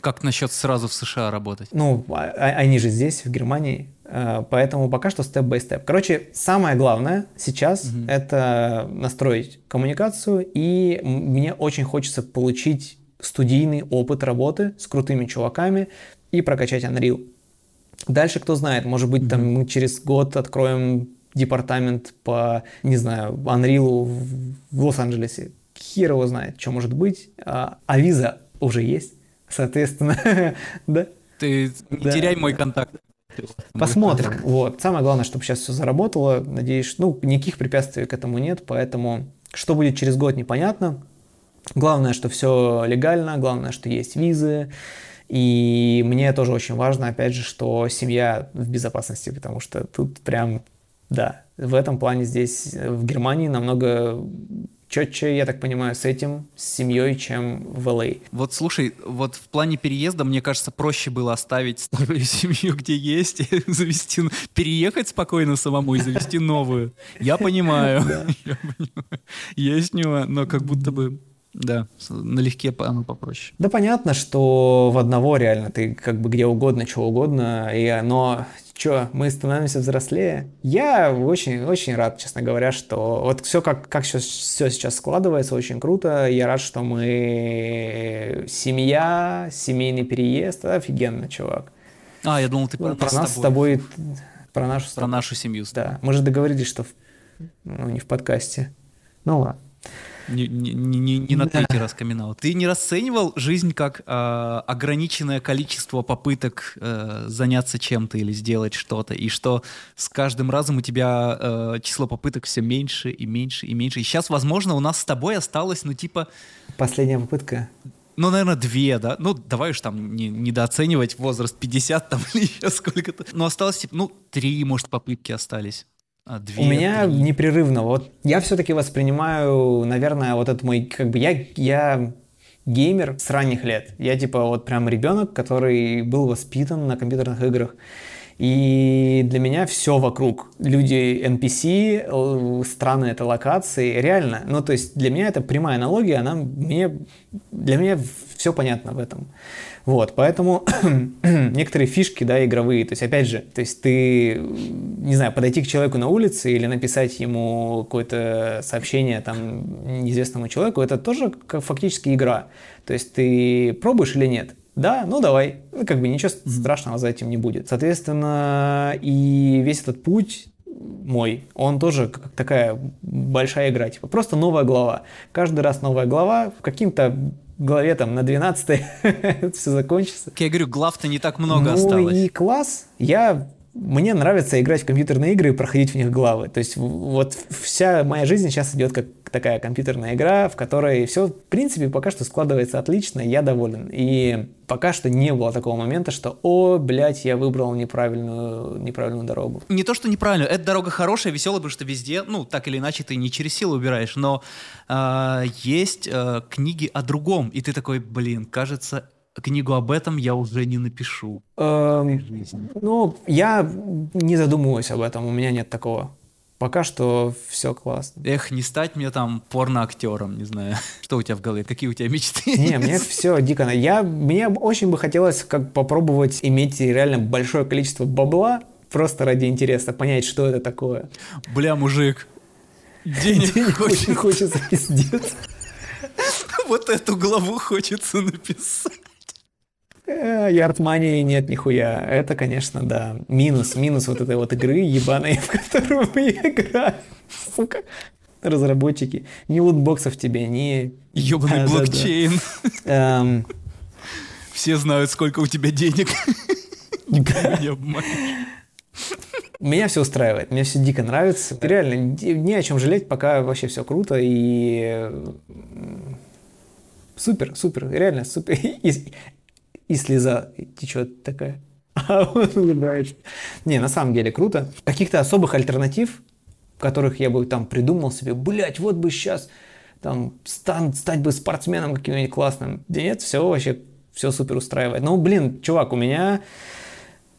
как насчет сразу в США работать? Ну, а, а, они же здесь, в Германии. Э, поэтому пока что степ-бай-степ. Короче, самое главное сейчас угу. это настроить коммуникацию, и мне очень хочется получить студийный опыт работы с крутыми чуваками и прокачать Unreal. Дальше, кто знает, может быть, угу. там мы через год откроем департамент по, не знаю, Unreal в Лос-Анджелесе. Хер его знает, что может быть. А, а виза уже есть, соответственно, *laughs* да. Ты не да. теряй мой контакт. Посмотрим. Вот. Самое главное, чтобы сейчас все заработало. Надеюсь, ну, никаких препятствий к этому нет, поэтому что будет через год, непонятно. Главное, что все легально, главное, что есть визы. И мне тоже очень важно, опять же, что семья в безопасности, потому что тут прям, да, в этом плане здесь, в Германии намного четче, я так понимаю, с этим, с семьей, чем в ЛА. Вот слушай, вот в плане переезда, мне кажется, проще было оставить старую *laughs* семью, где есть, завести, переехать спокойно самому и завести новую. Я понимаю. *laughs* Есть нюанс, но как будто бы да, налегке оно попроще. Да понятно, что в одного реально ты как бы где угодно, что угодно, и, но что, мы становимся взрослее. Я очень-очень рад, честно говоря, что вот все как, как все, все сейчас складывается, очень круто. Я рад, что мы семья, семейный переезд. Офигенно, чувак. А, я думал, ты про, про нас с тобой. Про нашу, про нашу семью. Да, мы же договорились, что в, ну, не в подкасте. Ну ладно. Не, не, не, не на третий раз каминал. Ты не расценивал жизнь как э, ограниченное количество попыток э, заняться чем-то или сделать что-то, и что с каждым разом у тебя э, число попыток все меньше и меньше и меньше. И сейчас, возможно, у нас с тобой осталось, ну, типа... Последняя попытка. Ну, наверное, две, да? Ну, давай уж там не, недооценивать возраст 50 там *laughs* или еще сколько-то. Но осталось, типа, ну, три, может, попытки остались. А, две, У меня три. непрерывно. Вот я все-таки воспринимаю, наверное, вот этот мой, как бы я, я геймер с ранних лет. Я типа вот прям ребенок, который был воспитан на компьютерных играх. И для меня все вокруг. Люди NPC, страны это локации, реально. Ну, то есть для меня это прямая аналогия, она мне, для меня все понятно в этом. Вот, поэтому *clears throat* некоторые фишки, да, игровые, то есть, опять же, то есть ты, не знаю, подойти к человеку на улице или написать ему какое-то сообщение там неизвестному человеку, это тоже как фактически игра. То есть ты пробуешь или нет? Да, ну давай. Ну, как бы ничего страшного за этим не будет. Соответственно, и весь этот путь мой, он тоже как такая большая игра, типа просто новая глава. Каждый раз новая глава, каким-то главе там на 12 *laughs* все закончится. Я говорю, глав-то не так много ну, осталось. и класс. Я мне нравится играть в компьютерные игры и проходить в них главы. То есть вот вся моя жизнь сейчас идет как такая компьютерная игра, в которой все, в принципе, пока что складывается отлично, я доволен. И пока что не было такого момента, что, о, блядь, я выбрал неправильную, неправильную дорогу. Не то, что неправильную, эта дорога хорошая, веселая, потому что везде, ну, так или иначе, ты не через силу убираешь, но э, есть э, книги о другом, и ты такой, блин, кажется, книгу об этом я уже не напишу. Эм, ну, я не задумываюсь об этом, у меня нет такого. Пока что все классно. Эх, не стать мне там порно-актером, не знаю. *laughs* Что у тебя в голове? Какие у тебя мечты? Не, мне *laughs* все дико. Я, мне очень бы хотелось как попробовать иметь реально большое количество бабла, просто ради интереса, понять, что это такое. Бля, мужик, денег, денег очень хочется пиздец. *laughs* Вот эту главу хочется написать. Ярдмании нет нихуя. Это, конечно, да. Минус, минус вот этой вот игры ебаной, *laughs* в которую мы играем. Сука. Разработчики. Ни лутбоксов тебе, ни... Ебаный да, блокчейн. Да, да. Эм... Все знают, сколько у тебя денег. Меня все устраивает, мне все дико нравится. Реально, не о чем жалеть, пока вообще все круто и супер, супер, реально супер *laughs* и слеза течет такая. *laughs* А он улыбается. Не, на самом деле круто. Каких-то особых альтернатив, которых я бы там придумал себе, блять, вот бы сейчас там стан, стать бы спортсменом каким-нибудь классным. Да нет, все вообще, все супер устраивает. Ну, блин, чувак, у меня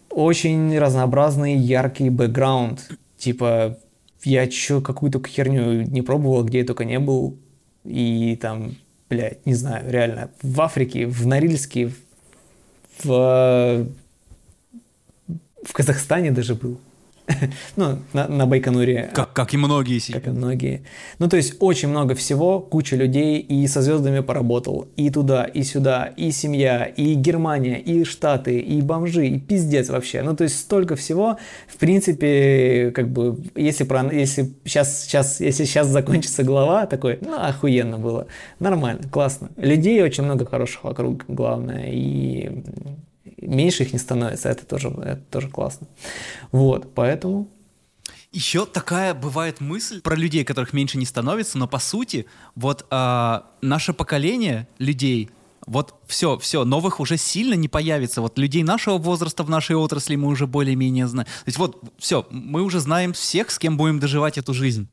очень разнообразный, яркий бэкграунд. Типа, я чё, какую-то херню не пробовал, где я только не был. И там, блядь, не знаю, реально, в Африке, в Норильске, в, в Казахстане даже был. *laughs* ну, на, на Байконуре. Как, как и многие сейчас. Как и многие. Ну, то есть очень много всего, куча людей, и со звездами поработал, и туда, и сюда, и семья, и Германия, и Штаты, и бомжи, и пиздец вообще. Ну, то есть столько всего. В принципе, как бы, если, про, если, сейчас, сейчас, если сейчас закончится глава, такой, ну, охуенно было. Нормально, классно. Людей очень много хороших вокруг, главное, и меньше их не становится, это тоже, это тоже классно. Вот, поэтому... Еще такая бывает мысль про людей, которых меньше не становится, но по сути, вот а, наше поколение людей, вот все, все, новых уже сильно не появится. Вот людей нашего возраста в нашей отрасли мы уже более-менее знаем. То есть вот, все, мы уже знаем всех, с кем будем доживать эту жизнь.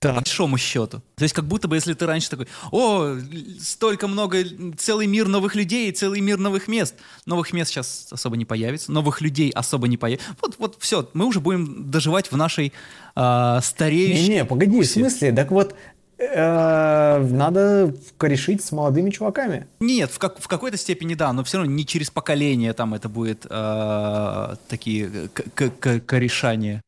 По большому счету. То есть как будто бы, если ты раньше такой, о, столько много, целый мир новых людей, целый мир новых мест. Новых мест сейчас особо не появится, новых людей особо не появится. Вот, вот все, мы уже будем доживать в нашей э, стареющей... Не-не, погоди, в смысле? Так вот, э, надо корешить с молодыми чуваками. Нет, в, как, в какой-то степени да, но все равно не через поколение там это будет э, такие корешания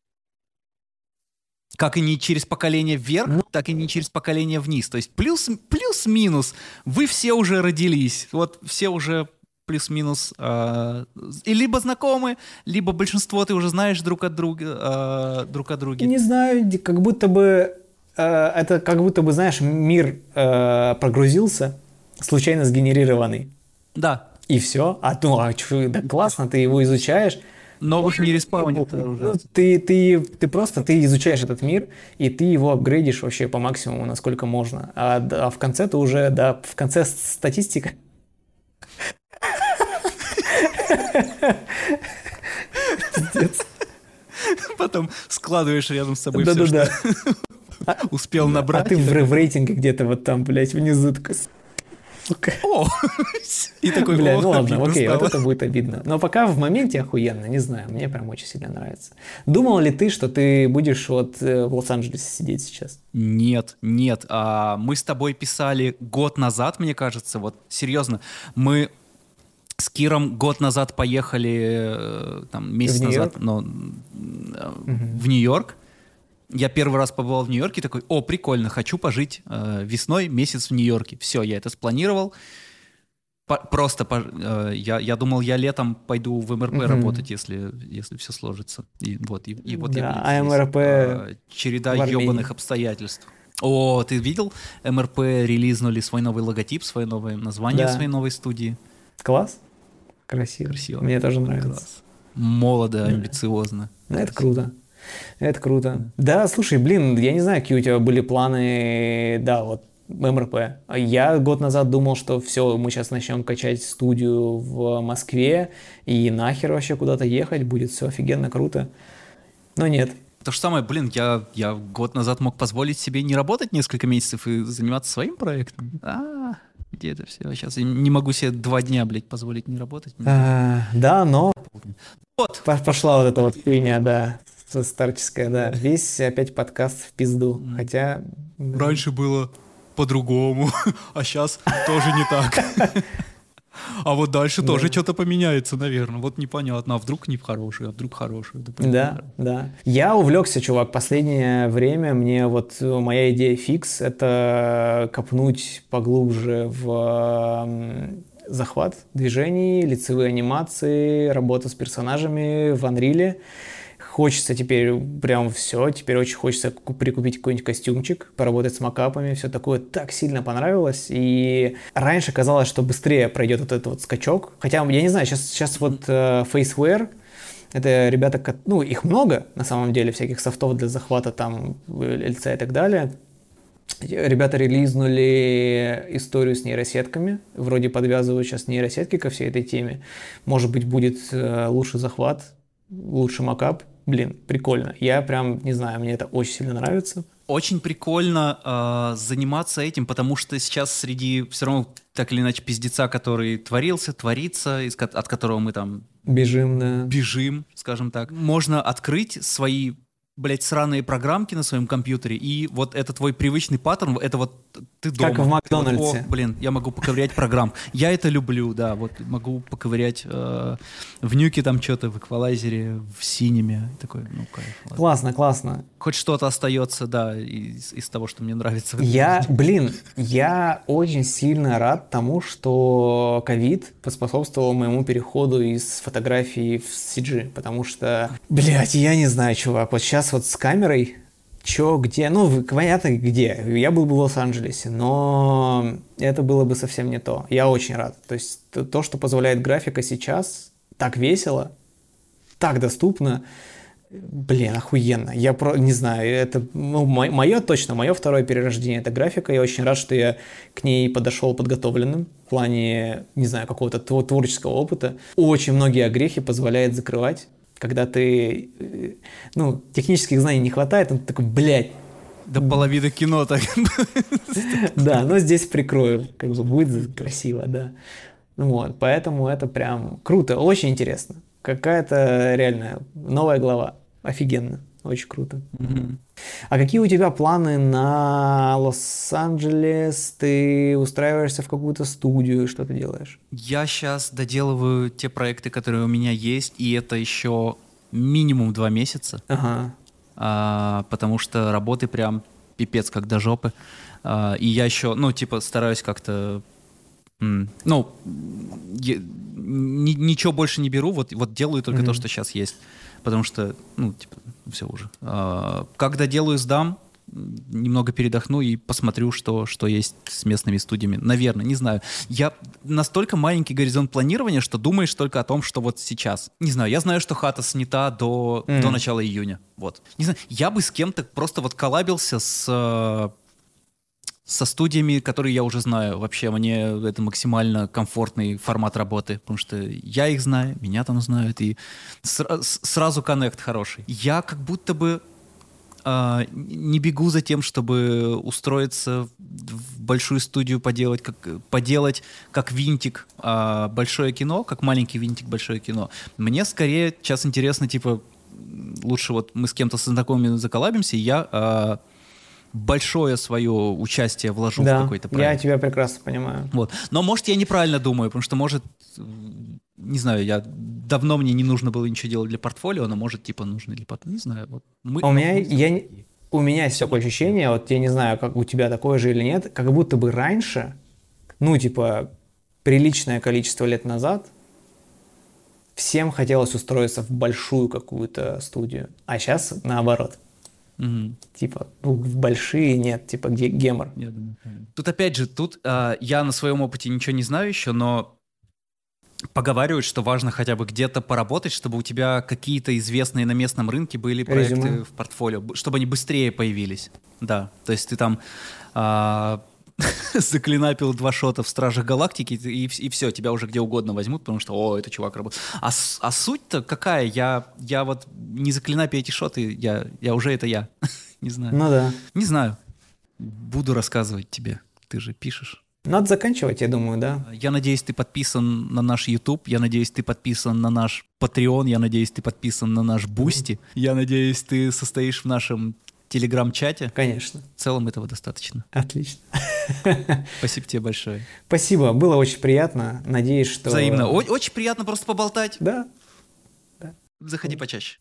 как и не через поколение вверх, ну. так и не через поколение вниз. То есть плюс, плюс-минус, вы все уже родились, вот все уже плюс-минус э, и либо знакомы, либо большинство ты уже знаешь друг от друга, э, друг от друга. Не знаю, как будто бы э, это как будто бы знаешь мир э, прогрузился, случайно сгенерированный. Да. И все. А ну а чё, да классно, ты его изучаешь новых не респаунит уже. Ты, ты, ты просто ты изучаешь этот мир, и ты его апгрейдишь вообще по максимуму, насколько можно. А, а в конце ты уже, да, в конце статистика. Потом складываешь рядом с собой все, что успел набрать. А ты в рейтинге где-то вот там, блядь, внизу такой сука. О! И такой, Бля, ну ладно, окей, вот это будет обидно. Но пока в моменте охуенно, не знаю, мне прям очень сильно нравится. Думал ли ты, что ты будешь вот э, в Лос-Анджелесе сидеть сейчас? Нет, нет. А, мы с тобой писали год назад, мне кажется, вот серьезно, мы с Киром год назад поехали, э, там, месяц назад, но угу. в Нью-Йорк я первый раз побывал в Нью-Йорке, такой, о, прикольно, хочу пожить э, весной месяц в Нью-Йорке. Все, я это спланировал. По просто по э, я, я думал, я летом пойду в МРП mm-hmm. работать, если, если все сложится. И вот, и, и вот да, я а МРП э, череда ебаных обстоятельств. О, ты видел? МРП релизнули свой новый логотип, свое новое название да. своей новой студии. Класс. Красиво. Красиво. Мне тоже нравится. Класс. Молодо, амбициозно. Ну, это круто. Это круто. Да, слушай, блин, я не знаю, какие у тебя были планы, да, вот МРП. Я год назад думал, что все, мы сейчас начнем качать студию в Москве, и нахер вообще куда-то ехать, будет все офигенно круто. Но нет. То же самое, блин, я, я год назад мог позволить себе не работать несколько месяцев и заниматься своим проектом. А, где это все? Сейчас я не могу себе два дня, блядь, позволить не работать. А, да, но... Вот. Пошла вот эта вот хуйня, да старческая, да. Весь опять подкаст в пизду. Хотя... Раньше было по-другому, *laughs* а сейчас тоже не так. *laughs* А вот дальше тоже что-то поменяется, наверное. Вот непонятно, а вдруг не в хороший, а вдруг хороший. Да, да. Я увлекся, чувак, последнее время. Мне вот моя идея фикс — это копнуть поглубже в захват движений, лицевые анимации, работа с персонажами в Unreal хочется теперь прям все, теперь очень хочется прикупить какой-нибудь костюмчик, поработать с макапами, все такое. Так сильно понравилось, и раньше казалось, что быстрее пройдет вот этот вот скачок, хотя, я не знаю, сейчас, сейчас вот uh, Faceware, это ребята, ну, их много, на самом деле, всяких софтов для захвата там лица и так далее, Ребята релизнули историю с нейросетками, вроде подвязывают сейчас нейросетки ко всей этой теме. Может быть, будет э, лучший захват, лучший макап блин, прикольно. Я прям, не знаю, мне это очень сильно нравится. Очень прикольно э, заниматься этим, потому что сейчас среди все равно так или иначе пиздеца, который творился, творится, из, от которого мы там бежим, да. бежим, скажем так, можно открыть свои блядь, сраные программки на своем компьютере, и вот это твой привычный паттерн, это вот ты дома. Как в Макдональдсе. Вот, о, блин, я могу поковырять программ. Я это люблю, да, вот могу поковырять э, в нюке там что-то, в эквалайзере, в синеме. Такой, ну, кайф. Ладно. Классно, классно. Хоть что-то остается, да, из, из того, что мне нравится. Я, блин, я очень сильно рад тому, что ковид поспособствовал моему переходу из фотографии в CG, потому что, блядь, я не знаю, чувак, вот сейчас вот с камерой чё, где, ну, понятно, где. Я был бы в Лос-Анджелесе, но это было бы совсем не то. Я очень рад. То есть то, что позволяет графика сейчас, так весело, так доступно, блин, охуенно. Я про, не знаю, это, ну, мое точно, мое второе перерождение, это графика. Я очень рад, что я к ней подошел подготовленным в плане, не знаю, какого-то творческого опыта. Очень многие огрехи позволяет закрывать когда ты, э, ну, технических знаний не хватает, он такой, блядь, До половины кино так. *laughs* Да, но здесь прикрою, как бы будет красиво, да. Вот, поэтому это прям круто, очень интересно. Какая-то реальная новая глава. Офигенно, очень круто. А какие у тебя планы на Лос-Анджелес? Ты устраиваешься в какую-то студию, что ты делаешь? Я сейчас доделываю те проекты, которые у меня есть, и это еще минимум два месяца. Ага. А, потому что работы прям пипец как до жопы. А, и я еще, ну, типа, стараюсь как-то ну, я, ни, ничего больше не беру, вот, вот делаю только mm-hmm. то, что сейчас есть. Потому что, ну, типа, все уже. А, когда делаю, сдам, немного передохну и посмотрю, что, что есть с местными студиями. Наверное, не знаю. Я настолько маленький горизонт планирования, что думаешь только о том, что вот сейчас. Не знаю, я знаю, что хата снята до, mm. до начала июня. Вот. Не знаю, я бы с кем-то просто вот коллабился с со студиями, которые я уже знаю. Вообще, мне это максимально комфортный формат работы, потому что я их знаю, меня там знают, и сра- сразу коннект хороший. Я как будто бы э, не бегу за тем, чтобы устроиться в большую студию, поделать как, поделать как винтик э, большое кино, как маленький винтик большое кино. Мне скорее сейчас интересно, типа, лучше вот мы с кем-то знакомыми заколабимся, и я э, большое свое участие вложу да, в какой-то проект. я тебя прекрасно понимаю. Вот. Но, может, я неправильно думаю, потому что, может, не знаю, я давно мне не нужно было ничего делать для портфолио, но, может, типа, нужно для портфолио, не знаю. Вот мы, а у меня, я, у меня есть такое ощущение, вот я не знаю, как у тебя такое же или нет, как будто бы раньше, ну, типа, приличное количество лет назад, всем хотелось устроиться в большую какую-то студию, а сейчас наоборот – Угу. Типа, ну, большие нет, типа, где гемор. Думаю, тут опять же, тут а, я на своем опыте ничего не знаю еще, но поговаривают, что важно хотя бы где-то поработать, чтобы у тебя какие-то известные на местном рынке были проекты Резюме. в портфолио, чтобы они быстрее появились. Да, то есть ты там а, *laughs* заклинапил два шота в Стражах Галактики, и, и все, тебя уже где угодно возьмут, потому что, о, это чувак работает. А, а суть-то какая? Я, я вот не за clean up ил эти shot ы, я, я уже это я. *laughs* не знаю. Ну да. Не знаю. Буду рассказывать тебе. Ты же пишешь. Надо заканчивать, я думаю, да. Я надеюсь, ты подписан на наш YouTube, я надеюсь, ты подписан на наш Patreon, я надеюсь, ты подписан на наш Бусти, я надеюсь, ты состоишь в нашем телеграм-чате. Конечно. В целом этого достаточно. Отлично. Спасибо тебе большое. Спасибо, было очень приятно. Надеюсь, что... Взаимно. О- очень приятно просто поболтать. Да. да. Заходи почаще.